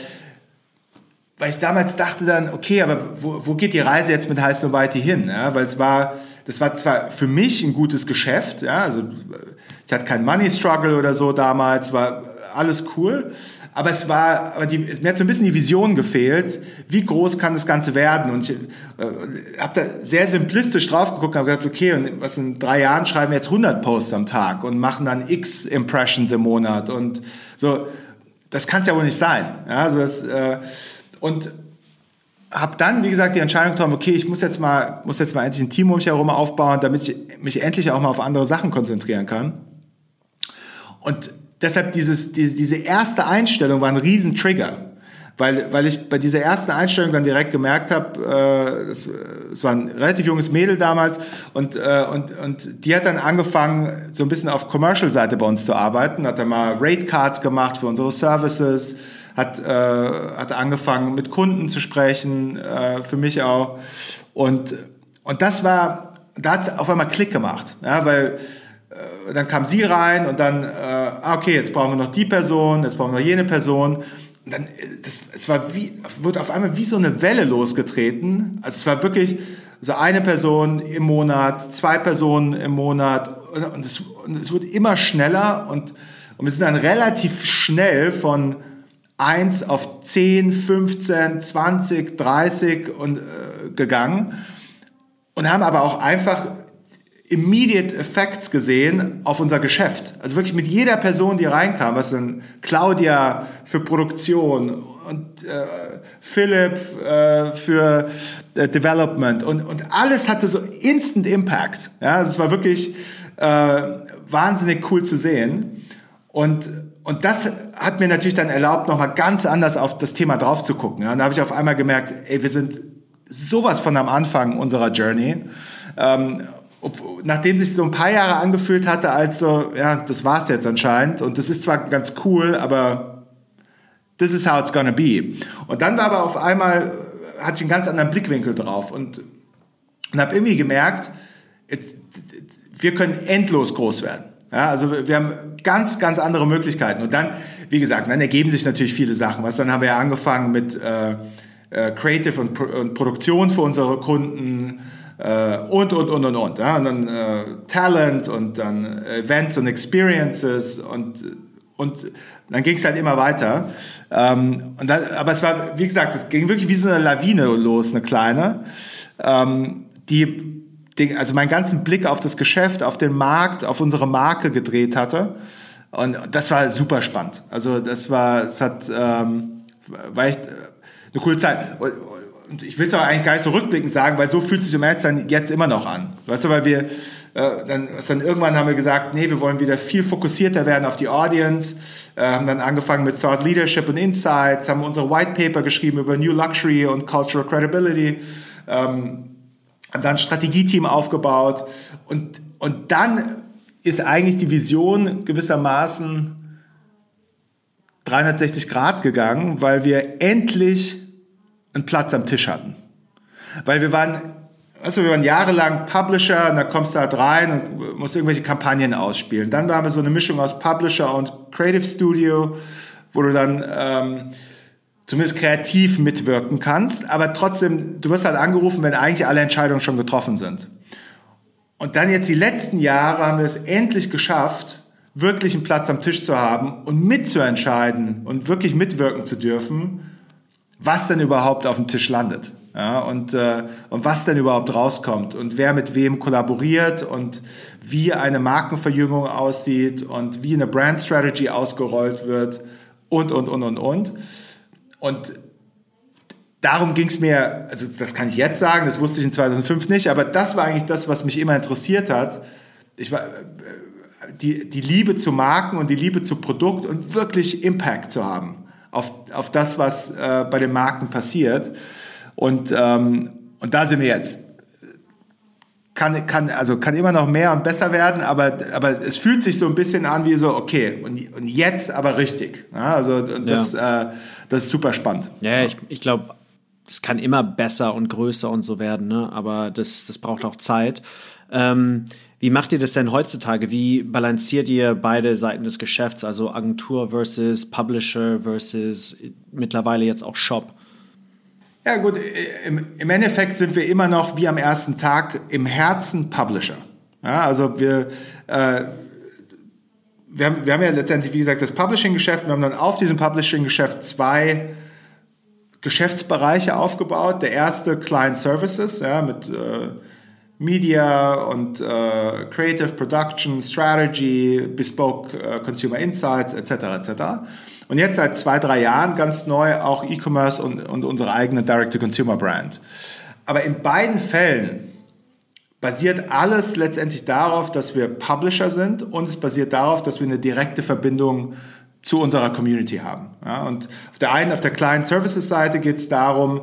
weil ich damals dachte dann, okay, aber wo, wo geht die Reise jetzt mit High Snobiety hin? Ja, weil es war, das war zwar für mich ein gutes Geschäft, ja, also ich hatte keinen Money Struggle oder so damals, war alles cool, aber es war, aber die, mir hat so ein bisschen die Vision gefehlt, wie groß kann das Ganze werden? Und ich äh, habe da sehr simplistisch drauf geguckt und habe gesagt, okay, und was in drei Jahren schreiben wir jetzt 100 Posts am Tag und machen dann x Impressions im Monat und so. Das kann es ja wohl nicht sein. Ja, also das, äh, und habe dann, wie gesagt, die Entscheidung getroffen, okay, ich muss jetzt mal, muss jetzt mal endlich ein Team um mich herum aufbauen, damit ich mich endlich auch mal auf andere Sachen konzentrieren kann. Und deshalb dieses, diese, diese erste Einstellung war ein Riesentrigger. Weil, weil ich bei dieser ersten Einstellung dann direkt gemerkt habe, äh, es, es war ein relativ junges Mädel damals und, äh, und, und die hat dann angefangen, so ein bisschen auf Commercial-Seite bei uns zu arbeiten, hat dann mal Rate-Cards gemacht für unsere Services, hat, äh, hat angefangen mit Kunden zu sprechen, äh, für mich auch. Und, und das war, da hat es auf einmal Klick gemacht, ja, weil äh, dann kam sie rein und dann, äh, ah, okay, jetzt brauchen wir noch die Person, jetzt brauchen wir noch jene Person. Und dann, äh, das, es war wie, wurde auf einmal wie so eine Welle losgetreten. Also es war wirklich so eine Person im Monat, zwei Personen im Monat und es, und es wurde immer schneller und, und wir sind dann relativ schnell von 1 auf 10, 15, 20, 30 und, äh, gegangen und haben aber auch einfach immediate Effects gesehen auf unser Geschäft. Also wirklich mit jeder Person, die reinkam, was dann Claudia für Produktion und äh, Philipp äh, für äh, Development und, und alles hatte so Instant Impact. Ja, also es war wirklich äh, wahnsinnig cool zu sehen. Und, und das hat mir natürlich dann erlaubt, nochmal ganz anders auf das Thema drauf zu gucken. Ja, und da habe ich auf einmal gemerkt, ey, wir sind sowas von am Anfang unserer Journey. Ähm, ob, nachdem sich so ein paar Jahre angefühlt hatte, als so, ja, das war's jetzt anscheinend. Und das ist zwar ganz cool, aber this is how it's gonna be. Und dann war aber auf einmal, hatte ich einen ganz anderen Blickwinkel drauf und, und habe irgendwie gemerkt, wir können endlos groß werden. Ja, also wir haben ganz, ganz andere Möglichkeiten. Und dann, wie gesagt, dann ergeben sich natürlich viele Sachen. Was dann haben wir ja angefangen mit äh, äh, Creative und, Pro und Produktion für unsere Kunden und, und, und, und, und. Ja? Und dann äh, Talent und dann Events und Experiences und, und dann ging es halt immer weiter. Ähm, und dann, aber es war, wie gesagt, es ging wirklich wie so eine Lawine los, eine kleine, ähm, die also meinen ganzen Blick auf das Geschäft, auf den Markt, auf unsere Marke gedreht hatte. Und das war super spannend. Also das war, es hat, ähm, war echt eine coole Zeit und ich will es aber eigentlich gar nicht so rückblickend sagen, weil so fühlt sich im Ernst dann jetzt immer noch an. Weißt du, weil wir, äh, dann, dann irgendwann haben wir gesagt, nee, wir wollen wieder viel fokussierter werden auf die Audience, äh, haben dann angefangen mit Thought Leadership und Insights, haben unsere White Paper geschrieben über New Luxury und Cultural Credibility, ähm, haben dann ein Strategieteam aufgebaut und, und dann ist eigentlich die Vision gewissermaßen 360 Grad gegangen, weil wir endlich einen Platz am Tisch hatten. Weil wir waren, also wir waren jahrelang Publisher und da kommst du halt rein und musst irgendwelche Kampagnen ausspielen. Dann waren wir so eine Mischung aus Publisher und Creative Studio, wo du dann ähm, zumindest kreativ mitwirken kannst, aber trotzdem, du wirst halt angerufen, wenn eigentlich alle Entscheidungen schon getroffen sind. Und dann jetzt die letzten Jahre haben wir es endlich geschafft, wirklich einen Platz am Tisch zu haben und mitzuentscheiden und wirklich mitwirken zu dürfen was denn überhaupt auf dem Tisch landet. Ja, und, äh, und was denn überhaupt rauskommt und wer mit wem kollaboriert und wie eine Markenverjüngung aussieht und wie eine Brand Strategy ausgerollt wird und, und, und, und, und. Und darum ging es mir, also das kann ich jetzt sagen, das wusste ich in 2005 nicht, aber das war eigentlich das, was mich immer interessiert hat. Ich war, äh, die, die Liebe zu Marken und die Liebe zu Produkt und wirklich Impact zu haben auf, auf das, was äh, bei den Marken passiert. Und, ähm, und da sind wir jetzt. Kann, kann, also kann immer noch mehr und besser werden, aber, aber es fühlt sich so ein bisschen an wie so, okay, und, und jetzt aber richtig. Ja, also das, ja. äh, das ist super spannend. Ja, ich, ich glaube, es kann immer besser und größer und so werden, ne? aber das, das braucht auch Zeit. Ähm, wie macht ihr das denn heutzutage? Wie balanciert ihr beide Seiten des Geschäfts, also Agentur versus Publisher versus mittlerweile jetzt auch Shop? Ja gut, im, im Endeffekt sind wir immer noch wie am ersten Tag im Herzen Publisher. Ja, also wir, äh, wir, haben, wir haben ja letztendlich, wie gesagt, das Publishing-Geschäft. Wir haben dann auf diesem Publishing-Geschäft zwei Geschäftsbereiche aufgebaut. Der erste Client Services, ja, mit äh, Media und äh, Creative Production, Strategy, Bespoke äh, Consumer Insights etc. etc. Und jetzt seit zwei, drei Jahren ganz neu auch E-Commerce und, und unsere eigene Direct-to-Consumer-Brand. Aber in beiden Fällen basiert alles letztendlich darauf, dass wir Publisher sind und es basiert darauf, dass wir eine direkte Verbindung zu unserer Community haben. Ja, und auf der einen, auf der Client Services Seite geht es darum,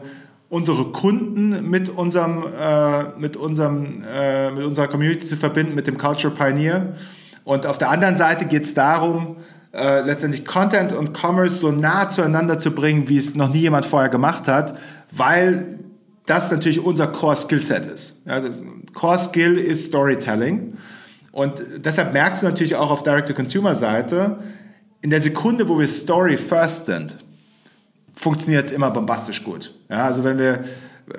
unsere Kunden mit unserem, äh, mit unserem, äh, mit unserer Community zu verbinden, mit dem Culture Pioneer. Und auf der anderen Seite geht es darum, äh, letztendlich Content und Commerce so nah zueinander zu bringen, wie es noch nie jemand vorher gemacht hat, weil das natürlich unser Core Skillset ist. Ja, Core Skill ist Storytelling. Und deshalb merkst du natürlich auch auf Direct-to-Consumer-Seite, in der Sekunde, wo wir Story First sind, funktioniert es immer bombastisch gut. Ja, also wenn wir,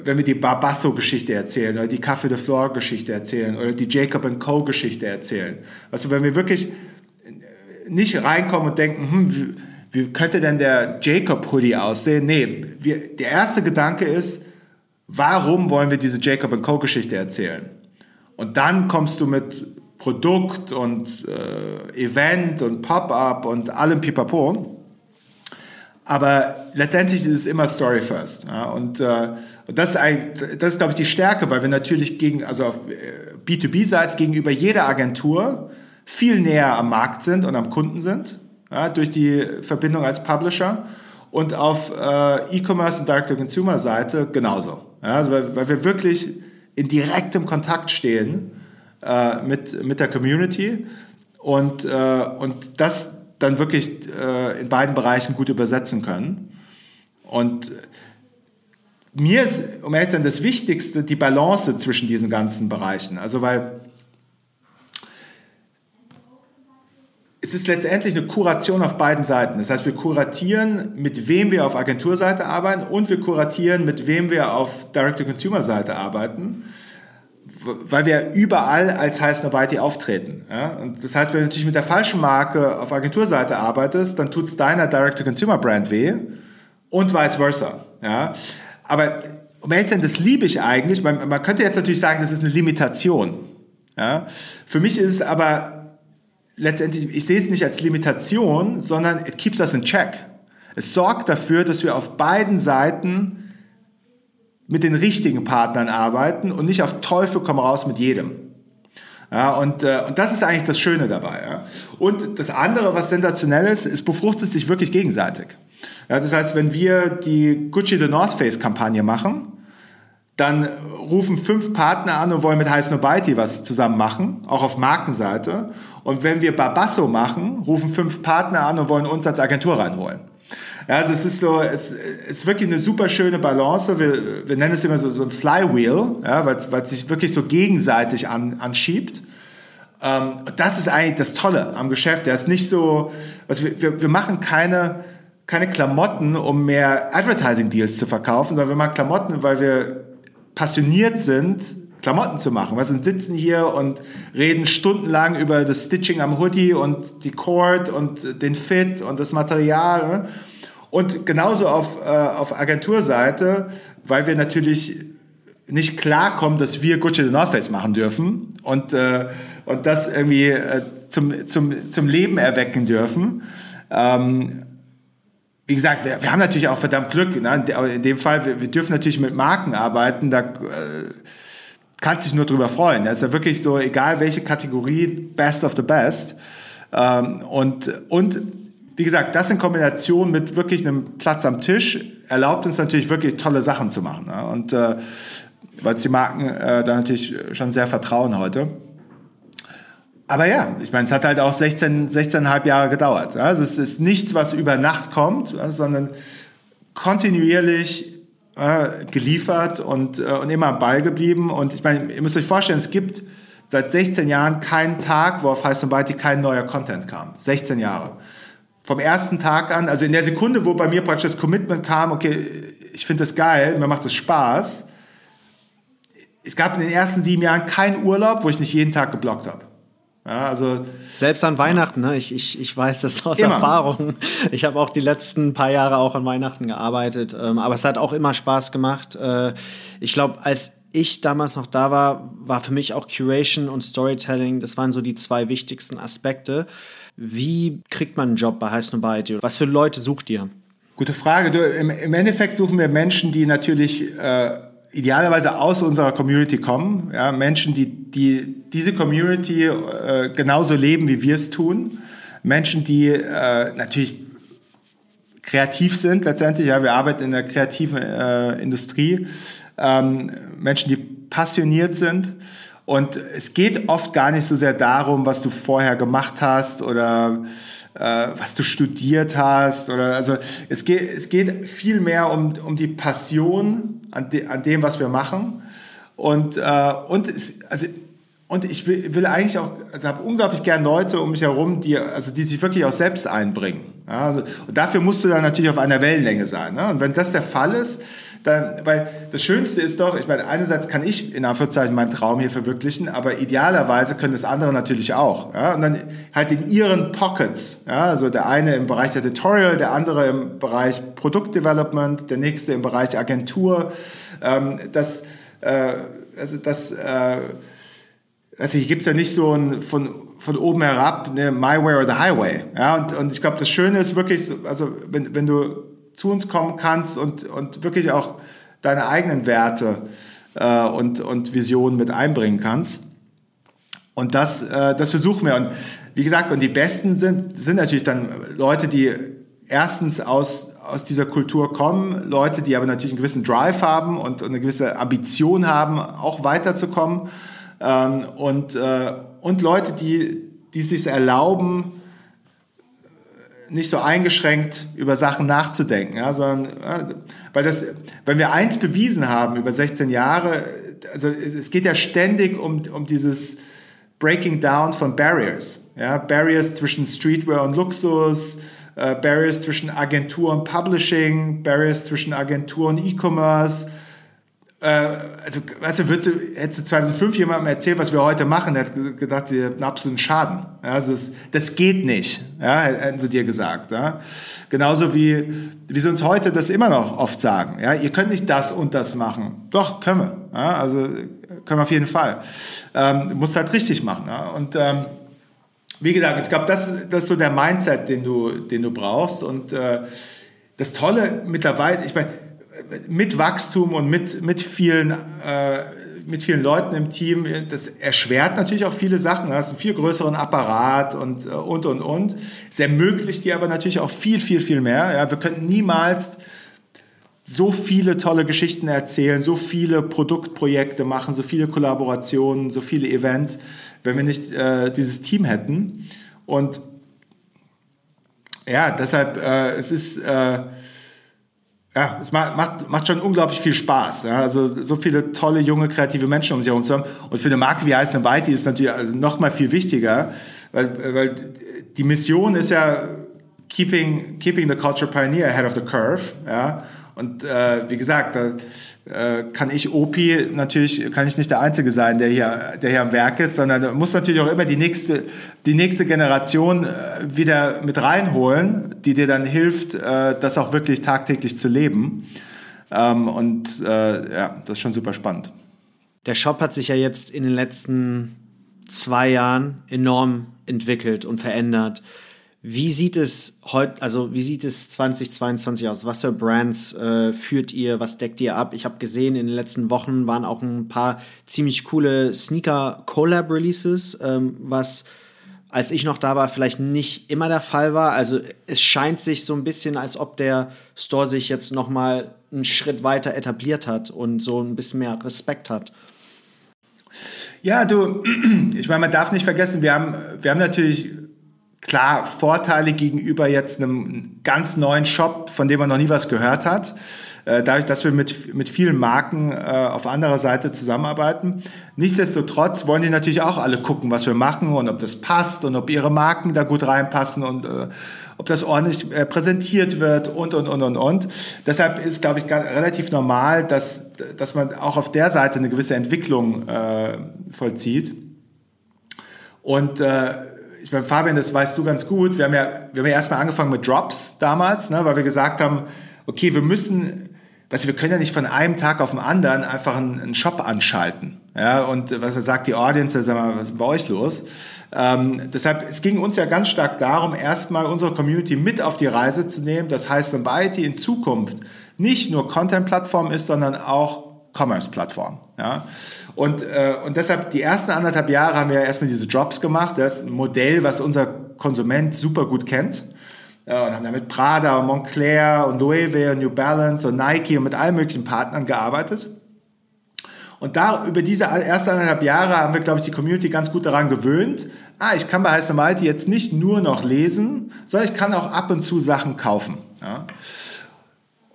wenn wir die Barbasso-Geschichte erzählen oder die Café de Flore-Geschichte erzählen oder die Jacob Co-Geschichte erzählen. Also wenn wir wirklich nicht reinkommen und denken, hm, wie, wie könnte denn der Jacob-Hoodie aussehen? Nee, wir, der erste Gedanke ist, warum wollen wir diese Jacob Co-Geschichte erzählen? Und dann kommst du mit Produkt und äh, Event und Pop-up und allem Pipapo. Aber letztendlich ist es immer Story First. Ja? Und, äh, das ist, das ist, glaube ich, die Stärke, weil wir natürlich gegen, also auf äh, B2B-Seite gegenüber jeder Agentur viel näher am Markt sind und am Kunden sind, ja, durch die Verbindung als Publisher. Und auf äh, E-Commerce und Direct-to-Consumer-Seite genauso. Ja, also weil, weil, wir wirklich in direktem Kontakt stehen äh, mit, mit der Community und, äh, und das dann wirklich äh, in beiden Bereichen gut übersetzen können. Und mir ist, um ehrlich zu sein, das Wichtigste die Balance zwischen diesen ganzen Bereichen. Also weil es ist letztendlich eine Kuration auf beiden Seiten. Das heißt, wir kuratieren, mit wem wir auf Agenturseite arbeiten und wir kuratieren, mit wem wir auf Direct-to-Consumer-Seite arbeiten weil wir überall als Heiß Nobody auftreten. Ja? Und das heißt, wenn du natürlich mit der falschen Marke auf Agenturseite arbeitest, dann tut es deiner Direct-to-Consumer-Brand weh und vice versa. Ja? Aber um ehrlich zu sein, das liebe ich eigentlich. Man, man könnte jetzt natürlich sagen, das ist eine Limitation. Ja? Für mich ist es aber letztendlich, ich sehe es nicht als Limitation, sondern it keeps us in check. Es sorgt dafür, dass wir auf beiden Seiten mit den richtigen Partnern arbeiten und nicht auf Teufel komm raus mit jedem. Ja, und, äh, und das ist eigentlich das Schöne dabei. Ja. Und das andere, was sensationell ist, es befruchtet sich wirklich gegenseitig. Ja, das heißt, wenn wir die Gucci The North Face Kampagne machen, dann rufen fünf Partner an und wollen mit Heiß Nobody was zusammen machen, auch auf Markenseite. Und wenn wir Barbasso machen, rufen fünf Partner an und wollen uns als Agentur reinholen. Ja, also es ist so, es ist wirklich eine super schöne Balance. Wir, wir nennen es immer so, so ein Flywheel, ja, weil es sich wirklich so gegenseitig an, anschiebt. Ähm, das ist eigentlich das Tolle am Geschäft. Der ist nicht so, also wir, wir, wir machen keine, keine Klamotten, um mehr Advertising-Deals zu verkaufen, sondern wir machen Klamotten, weil wir passioniert sind, Klamotten zu machen. Wir sind sitzen hier und reden stundenlang über das Stitching am Hoodie und die Cord und den Fit und das Material. Und genauso auf, äh, auf Agenturseite, weil wir natürlich nicht klarkommen, dass wir Gucci the North Face machen dürfen und, äh, und das irgendwie äh, zum, zum, zum Leben erwecken dürfen. Ähm, wie gesagt, wir, wir haben natürlich auch verdammt Glück. Ne? In dem Fall, wir, wir dürfen natürlich mit Marken arbeiten. Da äh, kannst dich nur drüber freuen. Das ist ja wirklich so, egal welche Kategorie, best of the best. Ähm, und, und wie gesagt, das in Kombination mit wirklich einem Platz am Tisch erlaubt uns natürlich wirklich tolle Sachen zu machen. Ne? Und äh, weil die Marken äh, da natürlich schon sehr vertrauen heute. Aber ja, ich meine, es hat halt auch 16, 16,5 Jahre gedauert. Also es ist nichts, was über Nacht kommt, sondern kontinuierlich äh, geliefert und, äh, und immer am Ball geblieben. Und ich meine, ihr müsst euch vorstellen, es gibt seit 16 Jahren keinen Tag, wo auf Heiß und Mighty kein neuer Content kam. 16 Jahre. Vom ersten Tag an, also in der Sekunde, wo bei mir praktisch das Commitment kam, okay, ich finde das geil, mir macht das Spaß. Es gab in den ersten sieben Jahren keinen Urlaub, wo ich nicht jeden Tag geblockt habe. Ja, also Selbst an Weihnachten, ne? ich, ich, ich weiß das aus immer. Erfahrung. Ich habe auch die letzten paar Jahre auch an Weihnachten gearbeitet, ähm, aber es hat auch immer Spaß gemacht. Äh, ich glaube, als ich damals noch da war, war für mich auch Curation und Storytelling, das waren so die zwei wichtigsten Aspekte. Wie kriegt man einen Job bei High Snobiety? Was für Leute sucht ihr? Gute Frage. Du, im, im, Endeffekt suchen wir Menschen, die natürlich äh, idealerweise aus unserer Community kommen. Ja, Menschen, die, die diese Community äh, genauso leben, wie wir es tun. Menschen, die äh, natürlich kreativ sind letztendlich. Ja, wir arbeiten in der kreativen äh, Industrie. Ähm, Menschen, die passioniert sind und es geht oft gar nicht so sehr darum, was du vorher gemacht hast oder äh, was du studiert hast. Oder also es geht, es geht viel mehr um, um die Passion an, de, an dem, was wir machen. Und, äh, und, es, also, und ich will, will eigentlich auch, also habe unglaublich gern Leute um mich herum, die, also die sich wirklich auch selbst einbringen. Ja, also, und dafür musst du dann natürlich auf einer Wellenlänge sein. Ne? Und wenn das der Fall ist, dann, weil das Schönste ist doch, ich meine, einerseits kann ich in Anführungszeichen meinen Traum hier verwirklichen, aber idealerweise können das andere natürlich auch. Ja? Und dann halt in ihren Pockets. Ja? Also der eine im Bereich der Tutorial, der andere im Bereich Produktdevelopment, der nächste im Bereich Agentur. Ähm, das, äh, also das, äh, also hier gibt es ja nicht so ein von, von oben herab, ne, my way or the highway. Ja? Und, und ich glaube, das Schöne ist wirklich, so, also wenn, wenn du zu uns kommen kannst und, und wirklich auch deine eigenen Werte äh, und, und Visionen mit einbringen kannst. Und das, äh, das versuchen wir. Und wie gesagt, und die Besten sind, sind natürlich dann Leute, die erstens aus, aus dieser Kultur kommen, Leute, die aber natürlich einen gewissen Drive haben und, und eine gewisse Ambition haben, auch weiterzukommen. Ähm, und, äh, und Leute, die, die sich erlauben, nicht so eingeschränkt über Sachen nachzudenken, ja, sondern ja, weil das, wenn wir eins bewiesen haben über 16 Jahre, also es geht ja ständig um, um dieses Breaking Down von Barriers, ja, Barriers zwischen Streetwear und Luxus, äh, Barriers zwischen Agentur und Publishing, Barriers zwischen Agentur und E-Commerce, also, weißt du, würdest du, hättest du 2005 jemandem erzählt, was wir heute machen, der hat gedacht, sie haben absoluten Schaden. Ja, also das, das geht nicht, ja, hätten sie dir gesagt. Ja. Genauso wie, wie sie uns heute das immer noch oft sagen. Ja, ihr könnt nicht das und das machen. Doch, können wir. Ja, also können wir auf jeden Fall. Ähm, musst halt richtig machen. Ja. Und ähm, wie gesagt, ich glaube, das, das ist so der Mindset, den du, den du brauchst. Und äh, das Tolle mittlerweile, ich meine, mit Wachstum und mit, mit, vielen, äh, mit vielen Leuten im Team, das erschwert natürlich auch viele Sachen. Du hast einen viel größeren Apparat und, äh, und, und, und. Es ermöglicht dir aber natürlich auch viel, viel, viel mehr. Ja, wir könnten niemals so viele tolle Geschichten erzählen, so viele Produktprojekte machen, so viele Kollaborationen, so viele Events, wenn wir nicht äh, dieses Team hätten. Und ja, deshalb, äh, es ist... Äh, ja, es macht, macht, macht schon unglaublich viel Spaß. Ja? Also so viele tolle, junge, kreative Menschen um sich herum zu haben. Und für eine Marke wie Ice Whitey ist natürlich also noch mal viel wichtiger, weil, weil die Mission ist ja keeping, keeping the culture pioneer ahead of the curve. Ja? Und äh, wie gesagt, da äh, kann ich OP natürlich, kann ich nicht der Einzige sein, der hier, der hier am Werk ist, sondern da muss natürlich auch immer die nächste, die nächste Generation äh, wieder mit reinholen, die dir dann hilft, äh, das auch wirklich tagtäglich zu leben. Ähm, und äh, ja, das ist schon super spannend. Der Shop hat sich ja jetzt in den letzten zwei Jahren enorm entwickelt und verändert. Wie sieht es heute, also wie sieht es 2022 aus? Was für Brands äh, führt ihr? Was deckt ihr ab? Ich habe gesehen, in den letzten Wochen waren auch ein paar ziemlich coole Sneaker-Collab-Releases, ähm, was als ich noch da war, vielleicht nicht immer der Fall war. Also es scheint sich so ein bisschen, als ob der Store sich jetzt noch mal einen Schritt weiter etabliert hat und so ein bisschen mehr Respekt hat. Ja, du, ich meine, man darf nicht vergessen, wir haben, wir haben natürlich klar Vorteile gegenüber jetzt einem ganz neuen Shop, von dem man noch nie was gehört hat. Äh, dadurch, dass wir mit, mit vielen Marken äh, auf anderer Seite zusammenarbeiten. Nichtsdestotrotz wollen die natürlich auch alle gucken, was wir machen und ob das passt und ob ihre Marken da gut reinpassen und, äh, ob das ordentlich präsentiert wird und, und, und, und, und. Deshalb ist, glaube ich, relativ normal, dass, dass man auch auf der Seite eine gewisse Entwicklung vollzieht. Und äh, ich meine, Fabian, das weißt du ganz gut. Wir haben ja, wir haben ja erstmal angefangen mit Drops damals, ne, weil wir gesagt haben, okay, wir müssen weißt du, wir können ja nicht von einem Tag auf den anderen einfach einen, einen Shop anschalten. Ja, und was sagt die Audience, sag mal, was ist bei euch los? Ähm, deshalb, es ging uns ja ganz stark darum, erstmal unsere Community mit auf die Reise zu nehmen. Das heißt, Somebody in Zukunft nicht nur Content-Plattform ist, sondern auch Commerce-Plattform. Ja? Und, äh, und deshalb die ersten anderthalb Jahre haben wir ja erstmal diese Jobs gemacht. Das ist ein Modell, was unser Konsument super gut kennt und haben da mit Prada und Montclair und Loewe und New Balance und Nike und mit allen möglichen Partnern gearbeitet. Und da über diese ersten eineinhalb Jahre haben wir, glaube ich, die Community ganz gut daran gewöhnt. Ah, ich kann bei Heiße Malte jetzt nicht nur noch lesen, sondern ich kann auch ab und zu Sachen kaufen. Ja.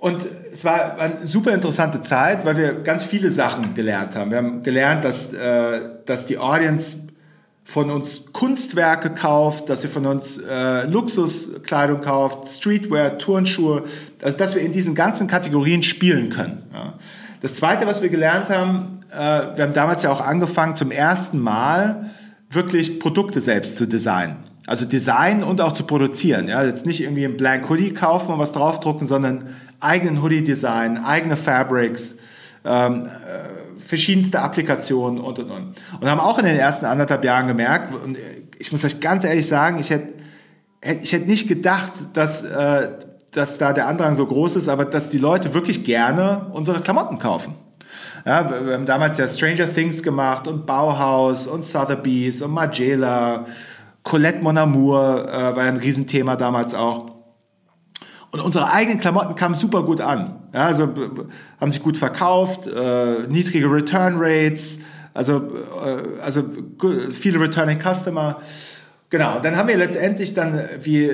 Und es war eine super interessante Zeit, weil wir ganz viele Sachen gelernt haben. Wir haben gelernt, dass, äh, dass die Audience von uns Kunstwerke kauft, dass ihr von uns äh, Luxuskleidung kauft, Streetwear, Turnschuhe, also dass wir in diesen ganzen Kategorien spielen können. Ja. Das Zweite, was wir gelernt haben, äh, wir haben damals ja auch angefangen, zum ersten Mal wirklich Produkte selbst zu designen. Also designen und auch zu produzieren. Ja. Jetzt nicht irgendwie ein Blank Hoodie kaufen und was draufdrucken, sondern eigenen Hoodie designen, eigene Fabrics, ähm, äh, verschiedenste Applikationen und und und. Und haben auch in den ersten anderthalb Jahren gemerkt, und ich muss euch ganz ehrlich sagen, ich hätte ich hätte nicht gedacht, dass, äh, dass da der Andrang so groß ist, aber dass die Leute wirklich gerne unsere Klamotten kaufen. Ja, wir haben damals ja Stranger Things gemacht und Bauhaus und Sotheby's und Magela, Colette Mon Amour äh, war ein Riesenthema damals auch. Und unsere eigenen Klamotten kamen super gut an. Ja, also haben sich gut verkauft, äh, niedrige Return Rates, also, äh, also viele Returning Customer. Genau, und dann haben wir letztendlich dann, wie,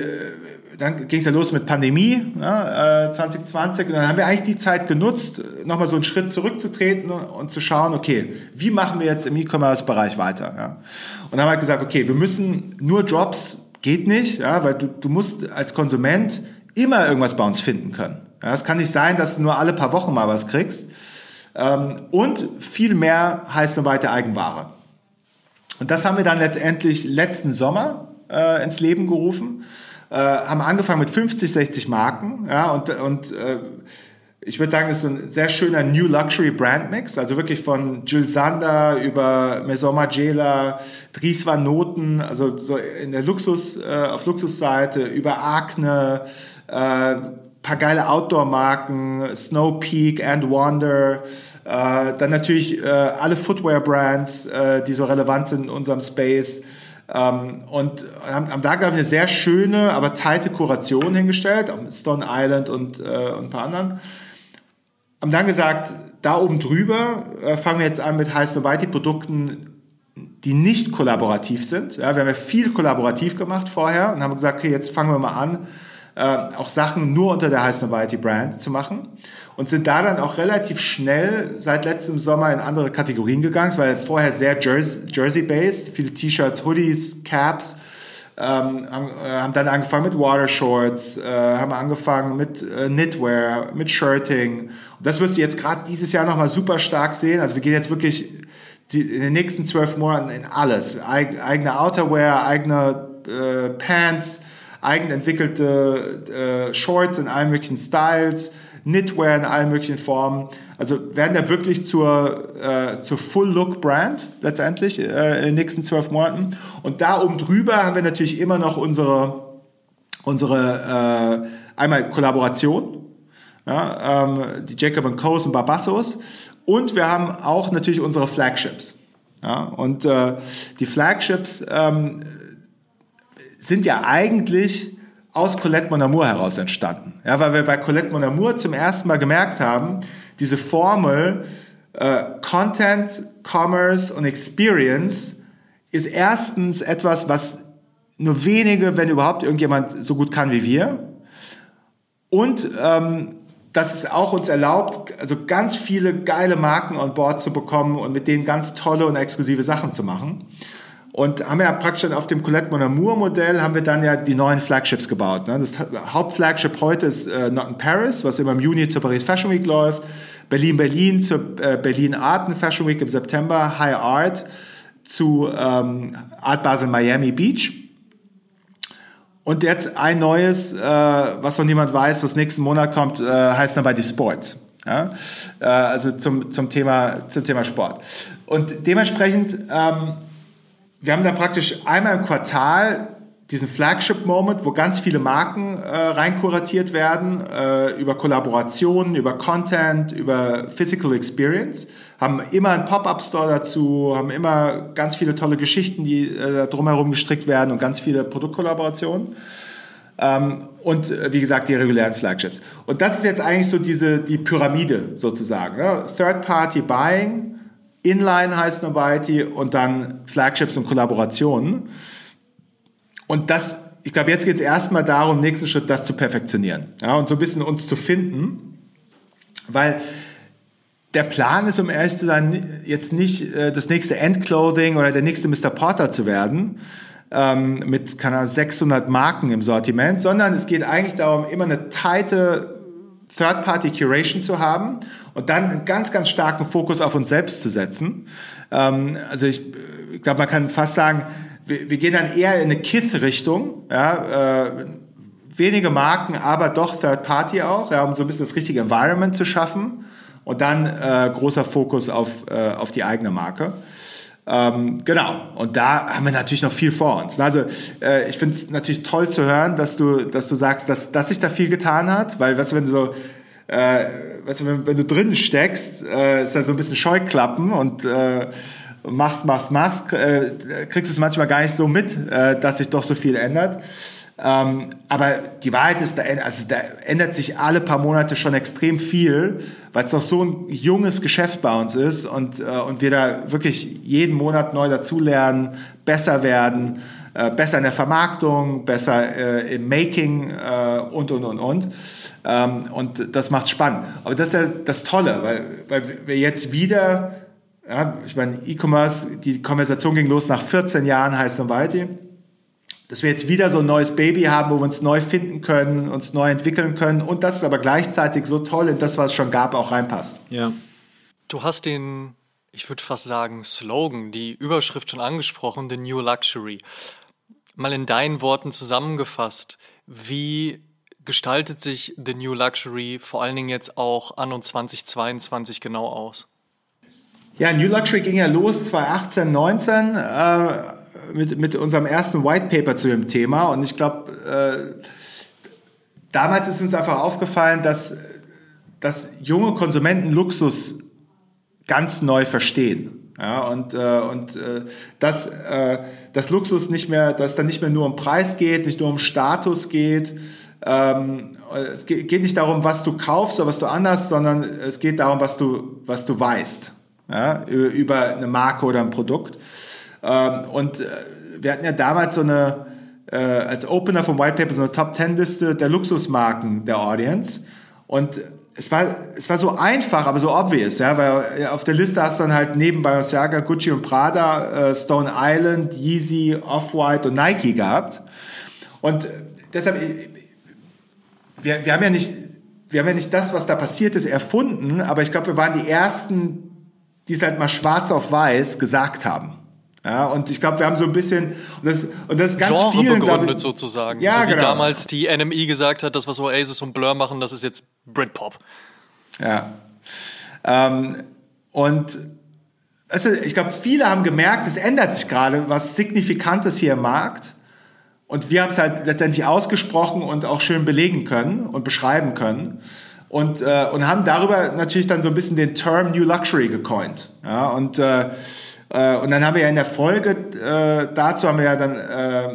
dann ging es ja los mit Pandemie ja, äh, 2020 und dann haben wir eigentlich die Zeit genutzt, nochmal so einen Schritt zurückzutreten und zu schauen, okay, wie machen wir jetzt im E-Commerce-Bereich weiter? Ja? Und dann haben wir gesagt, okay, wir müssen nur Drops, geht nicht, ja, weil du, du musst als Konsument immer irgendwas bei uns finden können. Ja, es kann nicht sein, dass du nur alle paar Wochen mal was kriegst. Ähm, und viel mehr heißt eine weite Eigenware. Und das haben wir dann letztendlich letzten Sommer äh, ins Leben gerufen. Äh, haben angefangen mit 50, 60 Marken. Ja, und und äh, ich würde sagen, es ist ein sehr schöner New Luxury Brand Mix. Also wirklich von Jules Sander über Maison Margiela, Dries Van Noten, also so in der Luxus, äh, auf Luxusseite, über Akne, äh, paar geile Outdoor-Marken, Snow Peak and Wander, äh, dann natürlich äh, alle Footwear-Brands, äh, die so relevant sind in unserem Space. Ähm, und haben, haben da, glaube ich, eine sehr schöne, aber teite Kuration hingestellt, mit Stone Island und, äh, und ein paar anderen. Haben dann gesagt, da oben drüber äh, fangen wir jetzt an mit High Nobiety Produkten, die nicht kollaborativ sind. Ja, wir haben ja viel kollaborativ gemacht vorher und haben gesagt, okay, jetzt fangen wir mal an, äh, auch Sachen nur unter der High Nobiety Brand zu machen und sind da dann auch relativ schnell seit letztem Sommer in andere Kategorien gegangen. Ja vorher sehr Jersey-based, viele T-Shirts, Hoodies, Caps. Ähm, haben, äh, haben, dann angefangen mit Water Shorts, äh, haben angefangen mit äh, Knitwear, mit Shirting. Und das wirst du jetzt gerade dieses Jahr nochmal super stark sehen. Also wir gehen jetzt wirklich die, in den nächsten zwölf Monaten in alles. Eig eigene Outerwear, eigene äh, Pants, eigen entwickelte äh, Shorts in allen möglichen Styles, Knitwear in allen möglichen Formen. Also werden da wirklich zur, äh, zur Full-Look-Brand letztendlich äh, in den nächsten zwölf Monaten. Und da oben drüber haben wir natürlich immer noch unsere, unsere äh, einmal Kollaboration, ja, ähm, die Jacob Co's und Barbassos. Und wir haben auch natürlich unsere Flagships. Ja, und äh, die Flagships ähm, sind ja eigentlich aus Colette Mon Amour heraus entstanden. Ja, weil wir bei Colette Mon Amour zum ersten Mal gemerkt haben, diese Formel äh, Content, Commerce und Experience ist erstens etwas, was nur wenige, wenn überhaupt irgendjemand so gut kann wie wir. Und ähm, dass es auch uns erlaubt, also ganz viele geile Marken on board zu bekommen und mit denen ganz tolle und exklusive Sachen zu machen. Und haben ja praktisch auf dem Colette Mon Amour Modell haben wir dann ja die neuen Flagships gebaut. Ne? Das Hauptflagship heute ist äh, Not in Paris, was immer im Juni zur Paris Fashion Week läuft. Berlin-Berlin zur äh, Berlin Art Fashion Week im September. High Art zu ähm, Art Basel Miami Beach. Und jetzt ein neues, äh, was noch niemand weiß, was nächsten Monat kommt, äh, heißt dann bei die Sports. Ja? Äh, also zum, zum, Thema, zum Thema Sport. Und dementsprechend, ähm, wir haben da praktisch einmal im Quartal diesen Flagship-Moment, wo ganz viele Marken äh, reinkuratiert werden, äh, über Kollaborationen, über Content, über Physical Experience, haben immer einen Pop-Up-Store dazu, haben immer ganz viele tolle Geschichten, die äh, drumherum gestrickt werden und ganz viele Produktkollaborationen. Ähm, und äh, wie gesagt, die regulären Flagships. Und das ist jetzt eigentlich so diese, die Pyramide sozusagen. Ne? Third-Party-Buying, Inline heißt Nobiety und dann Flagships und Kollaborationen. Und das, ich glaube, jetzt geht es erstmal darum, nächsten Schritt das zu perfektionieren. Ja, und so ein bisschen uns zu finden. Weil der Plan ist, um ehrlich zu jetzt nicht äh, das nächste Endclothing oder der nächste Mr. Porter zu werden, ähm, mit keine Ahnung, 600 Marken im Sortiment, sondern es geht eigentlich darum, immer eine tighte Third-Party-Curation zu haben und dann einen ganz, ganz starken Fokus auf uns selbst zu setzen. Ähm, also ich, ich glaube, man kann fast sagen, wir, wir gehen dann eher in eine Kith-Richtung, ja, äh, wenige Marken, aber doch Third-Party auch, ja, um so ein bisschen das richtige Environment zu schaffen und dann äh, großer Fokus auf, äh, auf die eigene Marke. Ähm, genau, und da haben wir natürlich noch viel vor uns. Also äh, ich finde es natürlich toll zu hören, dass du, dass du sagst, dass, dass sich da viel getan hat, weil weißt du, wenn du so äh, weißt du, wenn, wenn du drin steckst, äh, ist da so ein bisschen Scheuklappen und äh, machst, machst, machst, äh, kriegst du es manchmal gar nicht so mit, äh, dass sich doch so viel ändert. Ähm, aber die Wahrheit ist, da, also da ändert sich alle paar Monate schon extrem viel, weil es noch so ein junges Geschäft bei uns ist und, äh, und wir da wirklich jeden Monat neu dazulernen, besser werden, äh, besser in der Vermarktung, besser äh, im Making äh, und, und, und, und. Ähm, und das macht spannend. Aber das ist ja das Tolle, weil, weil wir jetzt wieder, ja, ich meine, E-Commerce, die Konversation ging los nach 14 Jahren, heißt Novalty dass wir jetzt wieder so ein neues Baby haben, wo wir uns neu finden können, uns neu entwickeln können und das ist aber gleichzeitig so toll in das, was es schon gab, auch reinpasst. Ja. Du hast den, ich würde fast sagen, Slogan, die Überschrift schon angesprochen, The New Luxury. Mal in deinen Worten zusammengefasst, wie gestaltet sich The New Luxury vor allen Dingen jetzt auch an und 2022 genau aus? Ja, New Luxury ging ja los 2018, 19. Äh, mit, mit unserem ersten White Paper zu dem Thema und ich glaube, äh, damals ist uns einfach aufgefallen, dass, dass junge Konsumenten Luxus ganz neu verstehen. Ja, und äh, und äh, dass, äh, dass Luxus nicht mehr, dass dann nicht mehr nur um Preis geht, nicht nur um Status geht. Ähm, es geht, nicht darum, was du kaufst oder was du anders, sondern es geht darum, was du, was du weißt ja, über eine Marke oder ein Produkt. Ähm, und äh, wir hatten ja damals so eine, äh, als Opener vom White Paper so eine Top Ten Liste der Luxusmarken der Audience. Und es war, es war so einfach, aber so obvious, ja, weil auf der Liste hast du dann halt neben Balenciaga, Gucci und Prada, äh, Stone Island, Yeezy, Off-White und Nike gehabt. Und deshalb, wir, wir haben ja nicht, wir haben ja nicht das, was da passiert ist, erfunden, aber ich glaube, wir waren die Ersten, die es halt mal schwarz auf weiß gesagt haben. Ja, und ich glaube, wir haben so ein bisschen, und das, und das ist ganz Genre vielen, begründet ich, sozusagen. Ja, so wie genau. damals die NMI gesagt hat, das, was Oasis und Blur machen, das ist jetzt Britpop. Ja. Ähm, und also ich glaube, viele haben gemerkt, es ändert sich gerade was Signifikantes hier im Markt. Und wir haben es halt letztendlich ausgesprochen und auch schön belegen können und beschreiben können. Und, äh, und haben darüber natürlich dann so ein bisschen den Term New Luxury gecoint. Ja, und äh, äh, und dann haben wir ja in der Folge äh, dazu haben wir ja dann äh,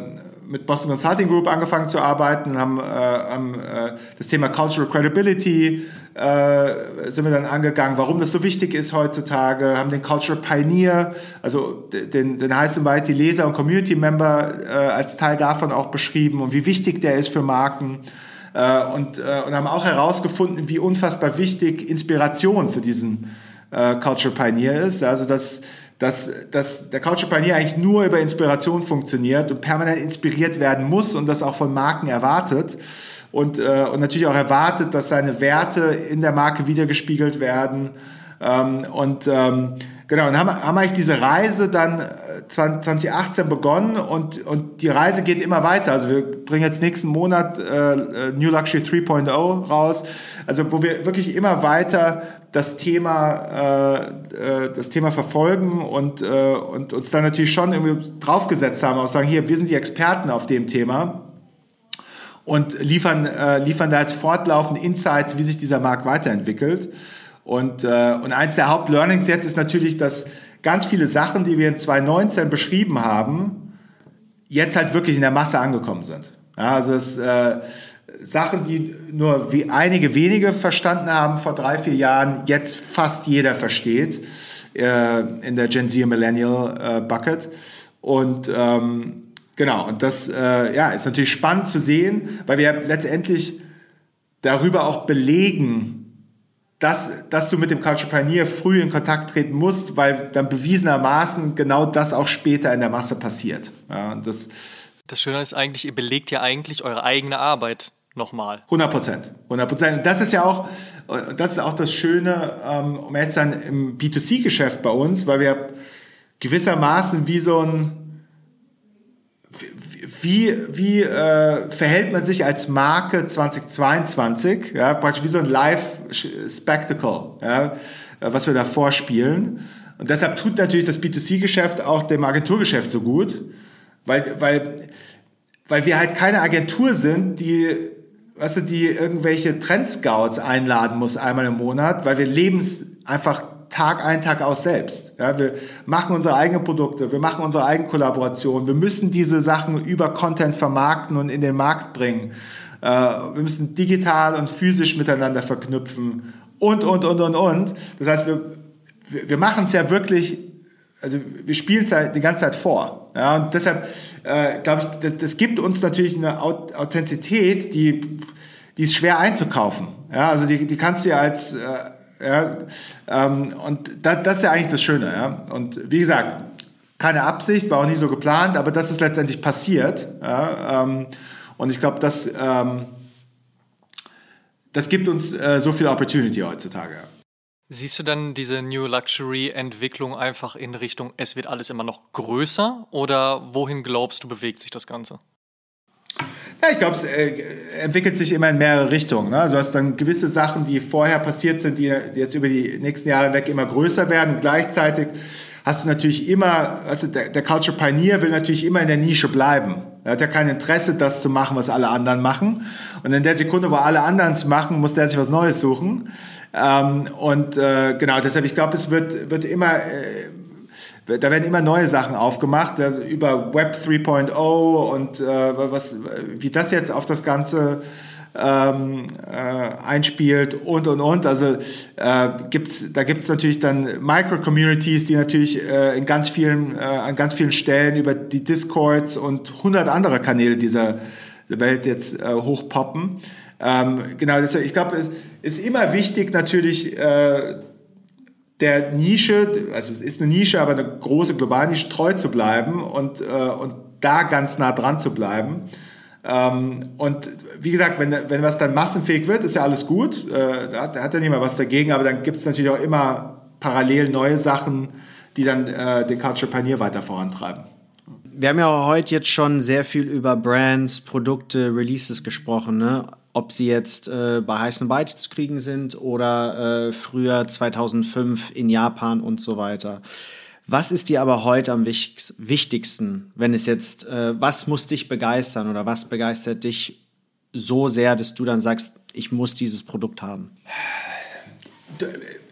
mit Boston Consulting Group angefangen zu arbeiten, haben, äh, haben äh, das Thema Cultural Credibility sind wir dann angegangen, warum das so wichtig ist heutzutage, haben den Cultural Pioneer, also den, den heißen weit die Leser und Community Member als Teil davon auch beschrieben und wie wichtig der ist für Marken. Und, und haben auch herausgefunden, wie unfassbar wichtig Inspiration für diesen äh, Cultural Pioneer ist. Also dass dass, dass der Culture Pioneer eigentlich nur über Inspiration funktioniert und permanent inspiriert werden muss und das auch von Marken erwartet und, äh, und natürlich auch erwartet, dass seine Werte in der Marke wiedergespiegelt werden. Ähm, und ähm, genau, und haben, haben eigentlich diese Reise dann 2018 äh, begonnen und, und die Reise geht immer weiter. Also wir bringen jetzt nächsten Monat äh, äh New Luxury 3.0 raus, also wo wir wirklich immer weiter das Thema, äh, äh, das Thema verfolgen und, äh, und uns dann natürlich schon irgendwie draufgesetzt haben, auch sagen, hier, wir sind die Experten auf dem Thema und liefern, äh, liefern da jetzt fortlaufend Insights, wie sich dieser Markt weiterentwickelt. Und, äh, und eins der Hauptlearnings jetzt ist natürlich, dass ganz viele Sachen, die wir in 2019 beschrieben haben, jetzt halt wirklich in der Masse angekommen sind. Ja, also es, äh, Sachen, die nur wie einige wenige verstanden haben vor drei, vier Jahren, jetzt fast jeder versteht äh, in der Gen Z Millennial äh, Bucket. Und ähm, Genau, und das äh, ja, ist natürlich spannend zu sehen, weil wir letztendlich darüber auch belegen, dass, dass du mit dem Culture Pioneer früh in Kontakt treten musst, weil dann bewiesenermaßen genau das auch später in der Masse passiert. Ja, das, das Schöne ist eigentlich, ihr belegt ja eigentlich eure eigene Arbeit nochmal. 100 Prozent. 100 Prozent. Das ist ja auch, das ist auch das Schöne, ähm, um jetzt dann im B2C-Geschäft bei uns, weil wir gewissermaßen wie so ein wie, wie äh, verhält man sich als Marke 2022, ja, praktisch wie so ein Live-Spectacle, ja, äh, was wir da vorspielen. Und deshalb tut natürlich das B2C-Geschäft auch dem Agenturgeschäft so gut, weil, weil, weil wir halt keine Agentur sind, die, weißt du, die irgendwelche Trendscouts einladen muss einmal im Monat, weil wir leben es einfach Tag ein, Tag aus selbst. Ja, wir machen unsere eigenen Produkte, wir machen unsere eigenen Kollaborationen, wir müssen diese Sachen über Content vermarkten und in den Markt bringen. Äh, wir müssen digital und physisch miteinander verknüpfen und, und, und, und, und. Das heißt, wir, wir machen es ja wirklich, also wir spielen es ja die ganze Zeit vor. Ja, und deshalb äh, glaube ich, das, das gibt uns natürlich eine Authentizität, die, die ist schwer einzukaufen. Ja, also die, die kannst du ja als äh, ja, ähm, und das, das ist ja eigentlich das Schöne. Ja? Und wie gesagt, keine Absicht, war auch nie so geplant, aber das ist letztendlich passiert. Ja? Ähm, und ich glaube, das, ähm, das gibt uns äh, so viel Opportunity heutzutage. Siehst du dann diese New Luxury Entwicklung einfach in Richtung, es wird alles immer noch größer oder wohin glaubst du, bewegt sich das Ganze? Ja, ich glaube, es äh, entwickelt sich immer in mehrere Richtungen. Ne? Also du hast dann gewisse Sachen, die vorher passiert sind, die, jetzt über die nächsten Jahre weg immer größer werden. Gleichzeitig hast du natürlich immer, also der, der Culture Pioneer will natürlich immer in der Nische bleiben. Er hat ja kein Interesse, das zu machen, was alle anderen machen. Und in der Sekunde, wo alle anderen es machen, muss der sich was Neues suchen. Ähm, und äh, genau, deshalb, ich glaube, es wird, wird immer... Äh, da werden immer neue Sachen aufgemacht äh, über Web 3.0 und äh, was, wie das jetzt auf das Ganze ähm, äh, einspielt und und und. Also äh, gibt's, da gibt es natürlich dann Micro-Communities, die natürlich äh, in ganz vielen, äh, an ganz vielen Stellen über die Discords und 100 andere Kanäle dieser Welt jetzt äh, hochpoppen. Ähm, genau, das, ich glaube, es ist immer wichtig natürlich der Nische, also es ist eine Nische, aber eine große Nische, treu zu bleiben und, äh, und da ganz nah dran zu bleiben. Ähm, und wie gesagt, wenn, wenn was dann massenfähig wird, ist ja alles gut. Äh, da, hat, da hat ja niemand was dagegen, aber dann gibt es natürlich auch immer parallel neue Sachen, die dann äh, den Culture Pioneer weiter vorantreiben. Wir haben ja heute jetzt schon sehr viel über Brands, Produkte, Releases gesprochen. Ne? Ob sie jetzt äh, bei heißen Byte zu kriegen sind oder äh, früher 2005 in Japan und so weiter. Was ist dir aber heute am wichtigsten, wenn es jetzt, äh, was muss dich begeistern oder was begeistert dich so sehr, dass du dann sagst, ich muss dieses Produkt haben?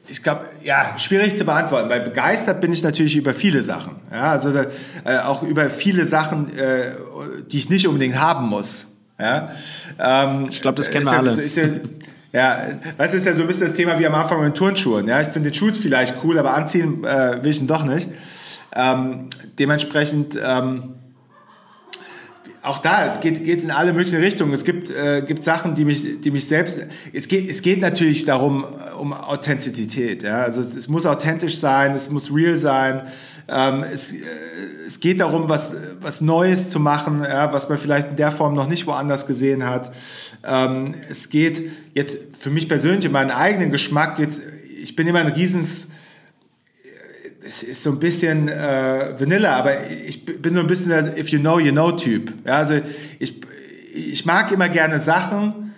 Ich glaube, ja, schwierig zu beantworten, weil begeistert bin ich natürlich über viele Sachen. Ja, also äh, auch über viele Sachen, äh, die ich nicht unbedingt haben muss. Ja? Ähm, ich glaube, das kennen wir ja, alle. Ist ja, ja, das ist ja so ein bisschen das Thema wie am Anfang mit den Turnschuhen. Ja? Ich finde den Schuh vielleicht cool, aber anziehen äh, will ich ihn doch nicht. Ähm, dementsprechend, ähm, auch da, es geht, geht in alle möglichen Richtungen. Es gibt, äh, gibt Sachen, die mich, die mich selbst. Es geht, es geht natürlich darum, um Authentizität. Ja? Also es, es muss authentisch sein, es muss real sein. Ähm, es, äh, es geht darum, was, was Neues zu machen, ja, was man vielleicht in der Form noch nicht woanders gesehen hat. Ähm, es geht jetzt für mich persönlich in meinen eigenen Geschmack jetzt, ich bin immer ein riesen es ist so ein bisschen äh, Vanilla, aber ich bin so ein bisschen der If you know, you know Typ. Ja, also ich, ich mag immer gerne Sachen,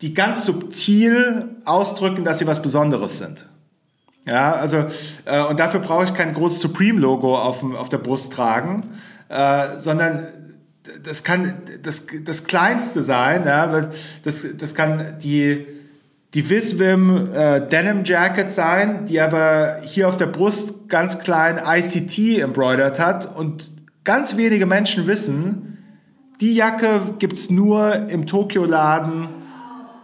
die ganz subtil ausdrücken, dass sie was Besonderes sind. Ja, also äh, und dafür brauche ich kein großes Supreme-Logo auf, auf der Brust tragen, äh, sondern das kann das, das Kleinste sein. Ja, das, das kann die die Visvim äh, Denim Jacket sein, die aber hier auf der Brust ganz klein ICT embroidert hat und ganz wenige Menschen wissen, die Jacke gibt's nur im Tokio-Laden,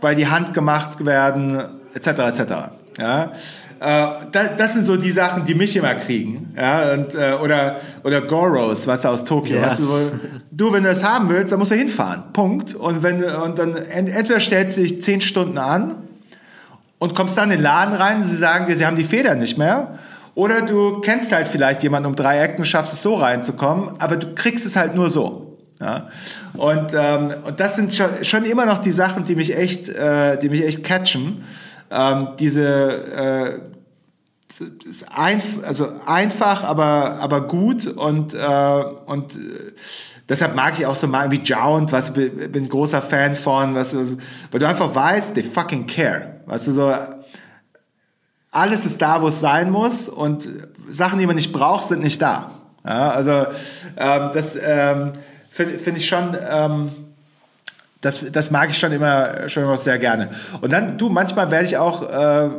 weil die handgemacht werden, etc. etc. Ja? Äh, das sind so die Sachen, die mich immer kriegen. Ja? Und, äh, oder, oder Goros, was aus Tokio. Ja. Du, du, wenn du das haben willst, dann musst du hinfahren. Punkt. Und, wenn, und dann entweder stellt sich zehn Stunden an und kommst dann in den Laden rein und sie sagen dir, sie haben die Federn nicht mehr. Oder du kennst halt vielleicht jemanden um drei Ecken, schaffst es so reinzukommen, aber du kriegst es halt nur so. Ja? Und, ähm, und das sind schon, schon immer noch die Sachen, die mich echt, äh, die mich echt catchen. Ähm, diese äh, ist einf also einfach, aber, aber gut und, äh, und äh, deshalb mag ich auch so mal wie Jound, was bin großer Fan von, was, weil du einfach weißt, they fucking care. Weißt du, so, alles ist da, wo es sein muss und Sachen, die man nicht braucht, sind nicht da. Ja, also ähm, das ähm, finde find ich schon, ähm, das, das mag ich schon immer, schon immer sehr gerne. Und dann, du, manchmal werde ich auch, äh,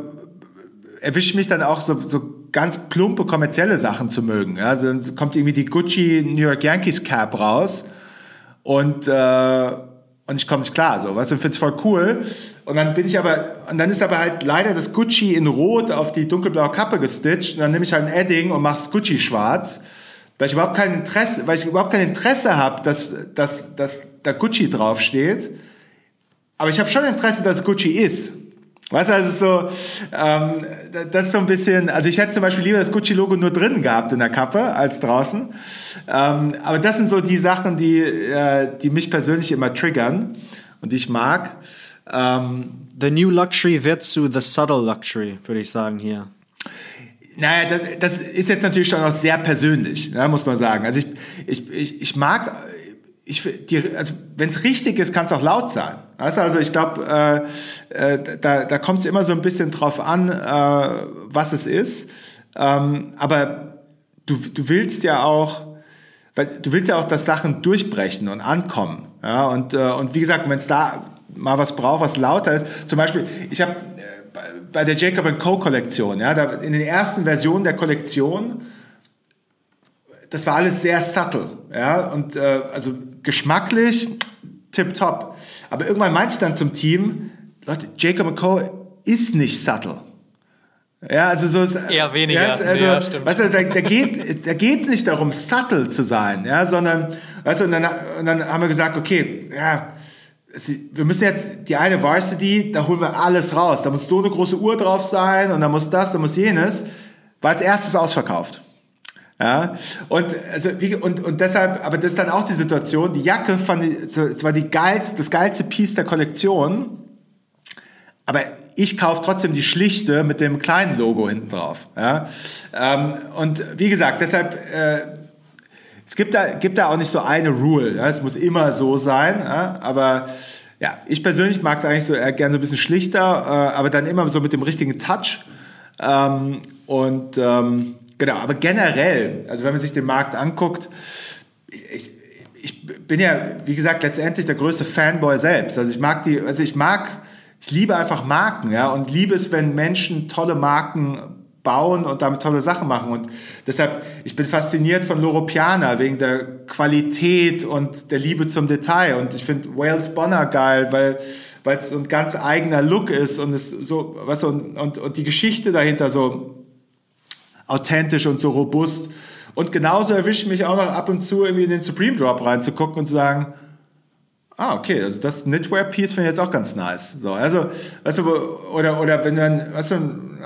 erwische mich dann auch so, so ganz plumpe kommerzielle Sachen zu mögen. Ja, also kommt irgendwie die Gucci New York Yankees Cap raus und äh, und ich komme nicht klar, so, weißt du, finde es voll cool. Und dann bin ich aber, und dann ist aber halt leider das Gucci in Rot auf die dunkelblaue Kappe gestitcht. Und dann nehme ich halt ein Edding und mach's Gucci schwarz, weil ich überhaupt kein Interesse, weil ich überhaupt kein Interesse habe, dass, dass, dass da Gucci draufsteht. Aber ich habe schon Interesse, dass Gucci ist. Weißt du, also so, ähm, das ist so ein bisschen, also ich hätte zum Beispiel lieber das Gucci-Logo nur drin gehabt in der Kappe als draußen. Ähm, aber das sind so die Sachen, die, äh, die mich persönlich immer triggern und die ich mag. Ähm, the New Luxury wird zu The Subtle Luxury, würde ich sagen hier. Naja, das, das ist jetzt natürlich schon auch sehr persönlich, ja, muss man sagen. Also ich, ich, ich, ich mag ich, die, also wenn es richtig ist, kann es auch laut sein. Weißt? Also ich glaube, äh, äh, da, da kommt es immer so ein bisschen drauf an, äh, was es ist. Ähm, aber du, du willst ja auch, weil du willst ja auch, dass Sachen durchbrechen und ankommen. Ja? Und, äh, und wie gesagt, wenn es da mal was braucht, was lauter ist, zum Beispiel, ich habe äh, bei der Jacob Co. Kollektion, ja, da, in den ersten Versionen der Kollektion das war alles sehr subtle, ja, und äh, also geschmacklich tipptopp. Aber irgendwann meinte ich dann zum Team, Leute, Jacob McCall ist nicht subtle. Ja, also so ist eher weniger. Ja, also, ja, weißt du, da, da geht da geht's nicht darum, subtle zu sein, ja, sondern, weißt du, und dann, und dann haben wir gesagt, okay, ja, wir müssen jetzt die eine Varsity, da holen wir alles raus. Da muss so eine große Uhr drauf sein und da muss das, da muss jenes. War als erstes ausverkauft. Ja, und, also, wie, und, und deshalb, aber das ist dann auch die Situation, die Jacke fand ich, war die geilste, das geilste Piece der Kollektion, aber ich kaufe trotzdem die schlichte mit dem kleinen Logo hinten drauf. Ja? Ähm, und wie gesagt, deshalb, äh, es gibt da, gibt da auch nicht so eine Rule. Ja? Es muss immer so sein, ja? aber ja, ich persönlich mag es eigentlich so äh, gerne so ein bisschen schlichter, äh, aber dann immer so mit dem richtigen Touch. Ähm, und ähm, Genau, aber generell, also wenn man sich den Markt anguckt, ich, ich bin ja, wie gesagt, letztendlich der größte Fanboy selbst. Also ich mag die, also ich mag, ich liebe einfach Marken, ja, und liebe es, wenn Menschen tolle Marken bauen und damit tolle Sachen machen. Und deshalb, ich bin fasziniert von Loro Piana wegen der Qualität und der Liebe zum Detail. Und ich finde Wales Bonner geil, weil weil es so ein ganz eigener Look ist und es so, weißt und, und, und die Geschichte dahinter so authentisch und so robust. Und genauso erwische ich mich auch noch ab und zu irgendwie in den Supreme Drop reinzugucken und zu sagen, ah, okay, also das Knitwear-Piece finde ich jetzt auch ganz nice. So, also, weißt du, oder, oder wenn dann, weißt du,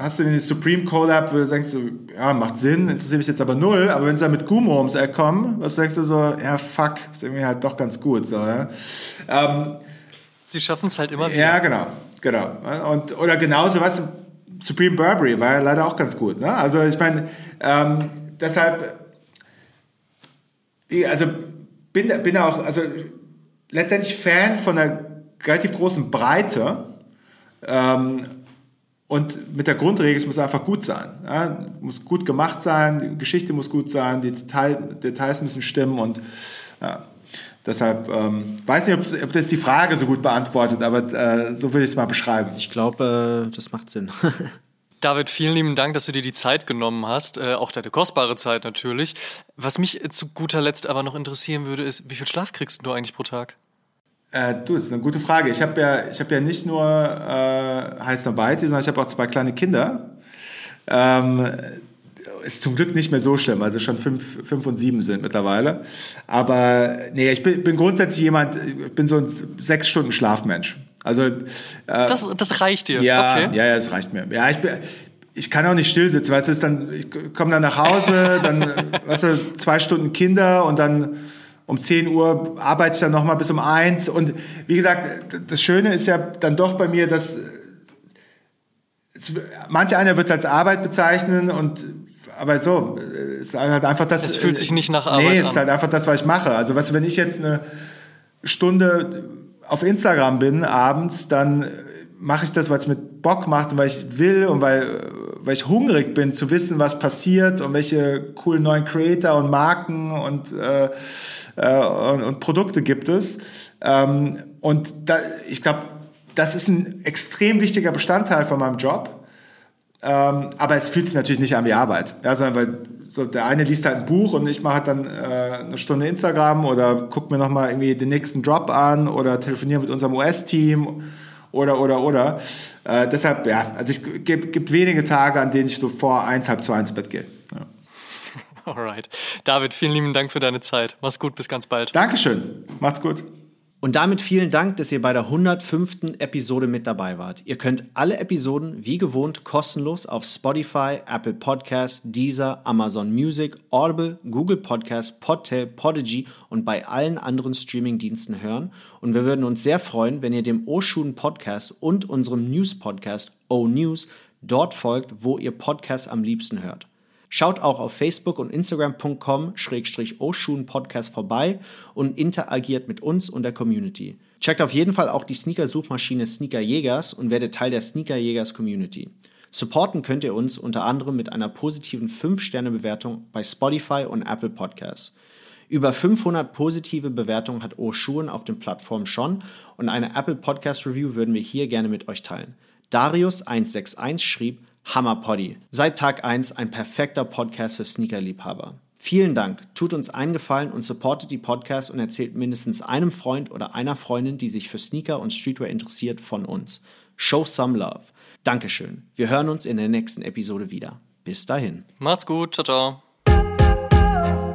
hast du den Supreme Collab, wo du denkst, ja, macht Sinn, interessiert mich jetzt aber null, aber wenn sie dann mit Gumo ums Eck kommen, was denkst du so, ja, fuck, ist irgendwie halt doch ganz gut, so, ja. Ähm, sie schaffen es halt immer wieder. Ja, genau, genau. Und, oder genauso, was, Supreme Burberry war ja leider auch ganz gut, ne? Also, ich meine, ähm, deshalb, also, bin, bin auch, also, letztendlich Fan von einer relativ großen Breite, ähm, und mit der Grundregel, es muss einfach gut sein. Ja, muss gut gemacht sein, die Geschichte muss gut sein, die Detail, Details müssen stimmen und ja, deshalb ähm, weiß nicht, ob das die Frage so gut beantwortet, aber äh, so will ich es mal beschreiben. Ich glaube, äh, das macht Sinn. David, vielen lieben Dank, dass du dir die Zeit genommen hast, äh, auch deine kostbare Zeit natürlich. Was mich zu guter Letzt aber noch interessieren würde, ist, wie viel Schlaf kriegst du eigentlich pro Tag? Äh, du, das ist eine gute Frage. Ich habe ja, ich hab ja nicht nur äh, Heiß Beite, sondern ich habe auch zwei kleine Kinder. Ähm, ist zum Glück nicht mehr so schlimm, also schon fünf, fünf und sieben sind mittlerweile. Aber nee, ich bin, bin grundsätzlich jemand, ich bin so ein sechs Stunden Schlafmensch. Also äh, das, das reicht dir. Ja, okay. ja, ja, das reicht mir. Ja, ich bin, ich kann auch nicht still sitzen, weil es ist dann, ich komme dann nach Hause, dann, weißt du, zwei Stunden Kinder und dann um 10 Uhr arbeite ich dann nochmal bis um 1. Und wie gesagt, das Schöne ist ja dann doch bei mir, dass es, manche einer wird als Arbeit bezeichnen und aber so, es ist halt einfach das. Es fühlt sich nicht nach Arbeit nee, an. Nee, es ist halt einfach das, was ich mache. Also, was, wenn ich jetzt eine Stunde auf Instagram bin abends, dann mache ich das, weil es mit Bock macht und weil ich will und weil, weil ich hungrig bin zu wissen, was passiert und welche coolen neuen Creator und Marken und, äh, äh, und, und, Produkte gibt es. Ähm, und da, ich glaube, das ist ein extrem wichtiger Bestandteil von meinem Job. Ähm, aber es fühlt sich natürlich nicht an wie Arbeit. Ja, sondern weil so der eine liest halt ein Buch und ich mache halt dann äh, eine Stunde Instagram oder gucke mir nochmal irgendwie den nächsten Drop an oder telefoniere mit unserem US-Team oder, oder, oder. Äh, deshalb, ja, also es gibt, gibt wenige Tage, an denen ich so vor eins, halb zwei ins Bett gehe. Ja. Alright. David, vielen lieben Dank für deine Zeit. Mach's gut, bis ganz bald. Dankeschön. Macht's gut. Und damit vielen Dank, dass ihr bei der 105. Episode mit dabei wart. Ihr könnt alle Episoden wie gewohnt kostenlos auf Spotify, Apple Podcasts, Deezer, Amazon Music, Audible, Google Podcasts, Podtail, Podigy und bei allen anderen Streamingdiensten hören. Und wir würden uns sehr freuen, wenn ihr dem O-Schuhen Podcast und unserem News Podcast O News dort folgt, wo ihr Podcasts am liebsten hört. Schaut auch auf Facebook und Instagram.com-oshun-podcast vorbei und interagiert mit uns und der Community. Checkt auf jeden Fall auch die Sneaker-Suchmaschine Sneaker Jägers und werdet Teil der Sneaker Jägers Community. Supporten könnt ihr uns unter anderem mit einer positiven 5-Sterne-Bewertung bei Spotify und Apple Podcasts. Über 500 positive Bewertungen hat Oshun auf den Plattformen schon und eine Apple Podcast Review würden wir hier gerne mit euch teilen. Darius161 schrieb, Hammerpoddy. Seit Tag 1 ein perfekter Podcast für Sneakerliebhaber. Vielen Dank. Tut uns einen Gefallen und supportet die Podcast und erzählt mindestens einem Freund oder einer Freundin, die sich für Sneaker und Streetwear interessiert, von uns. Show some love. Dankeschön. Wir hören uns in der nächsten Episode wieder. Bis dahin. Macht's gut. Ciao, ciao.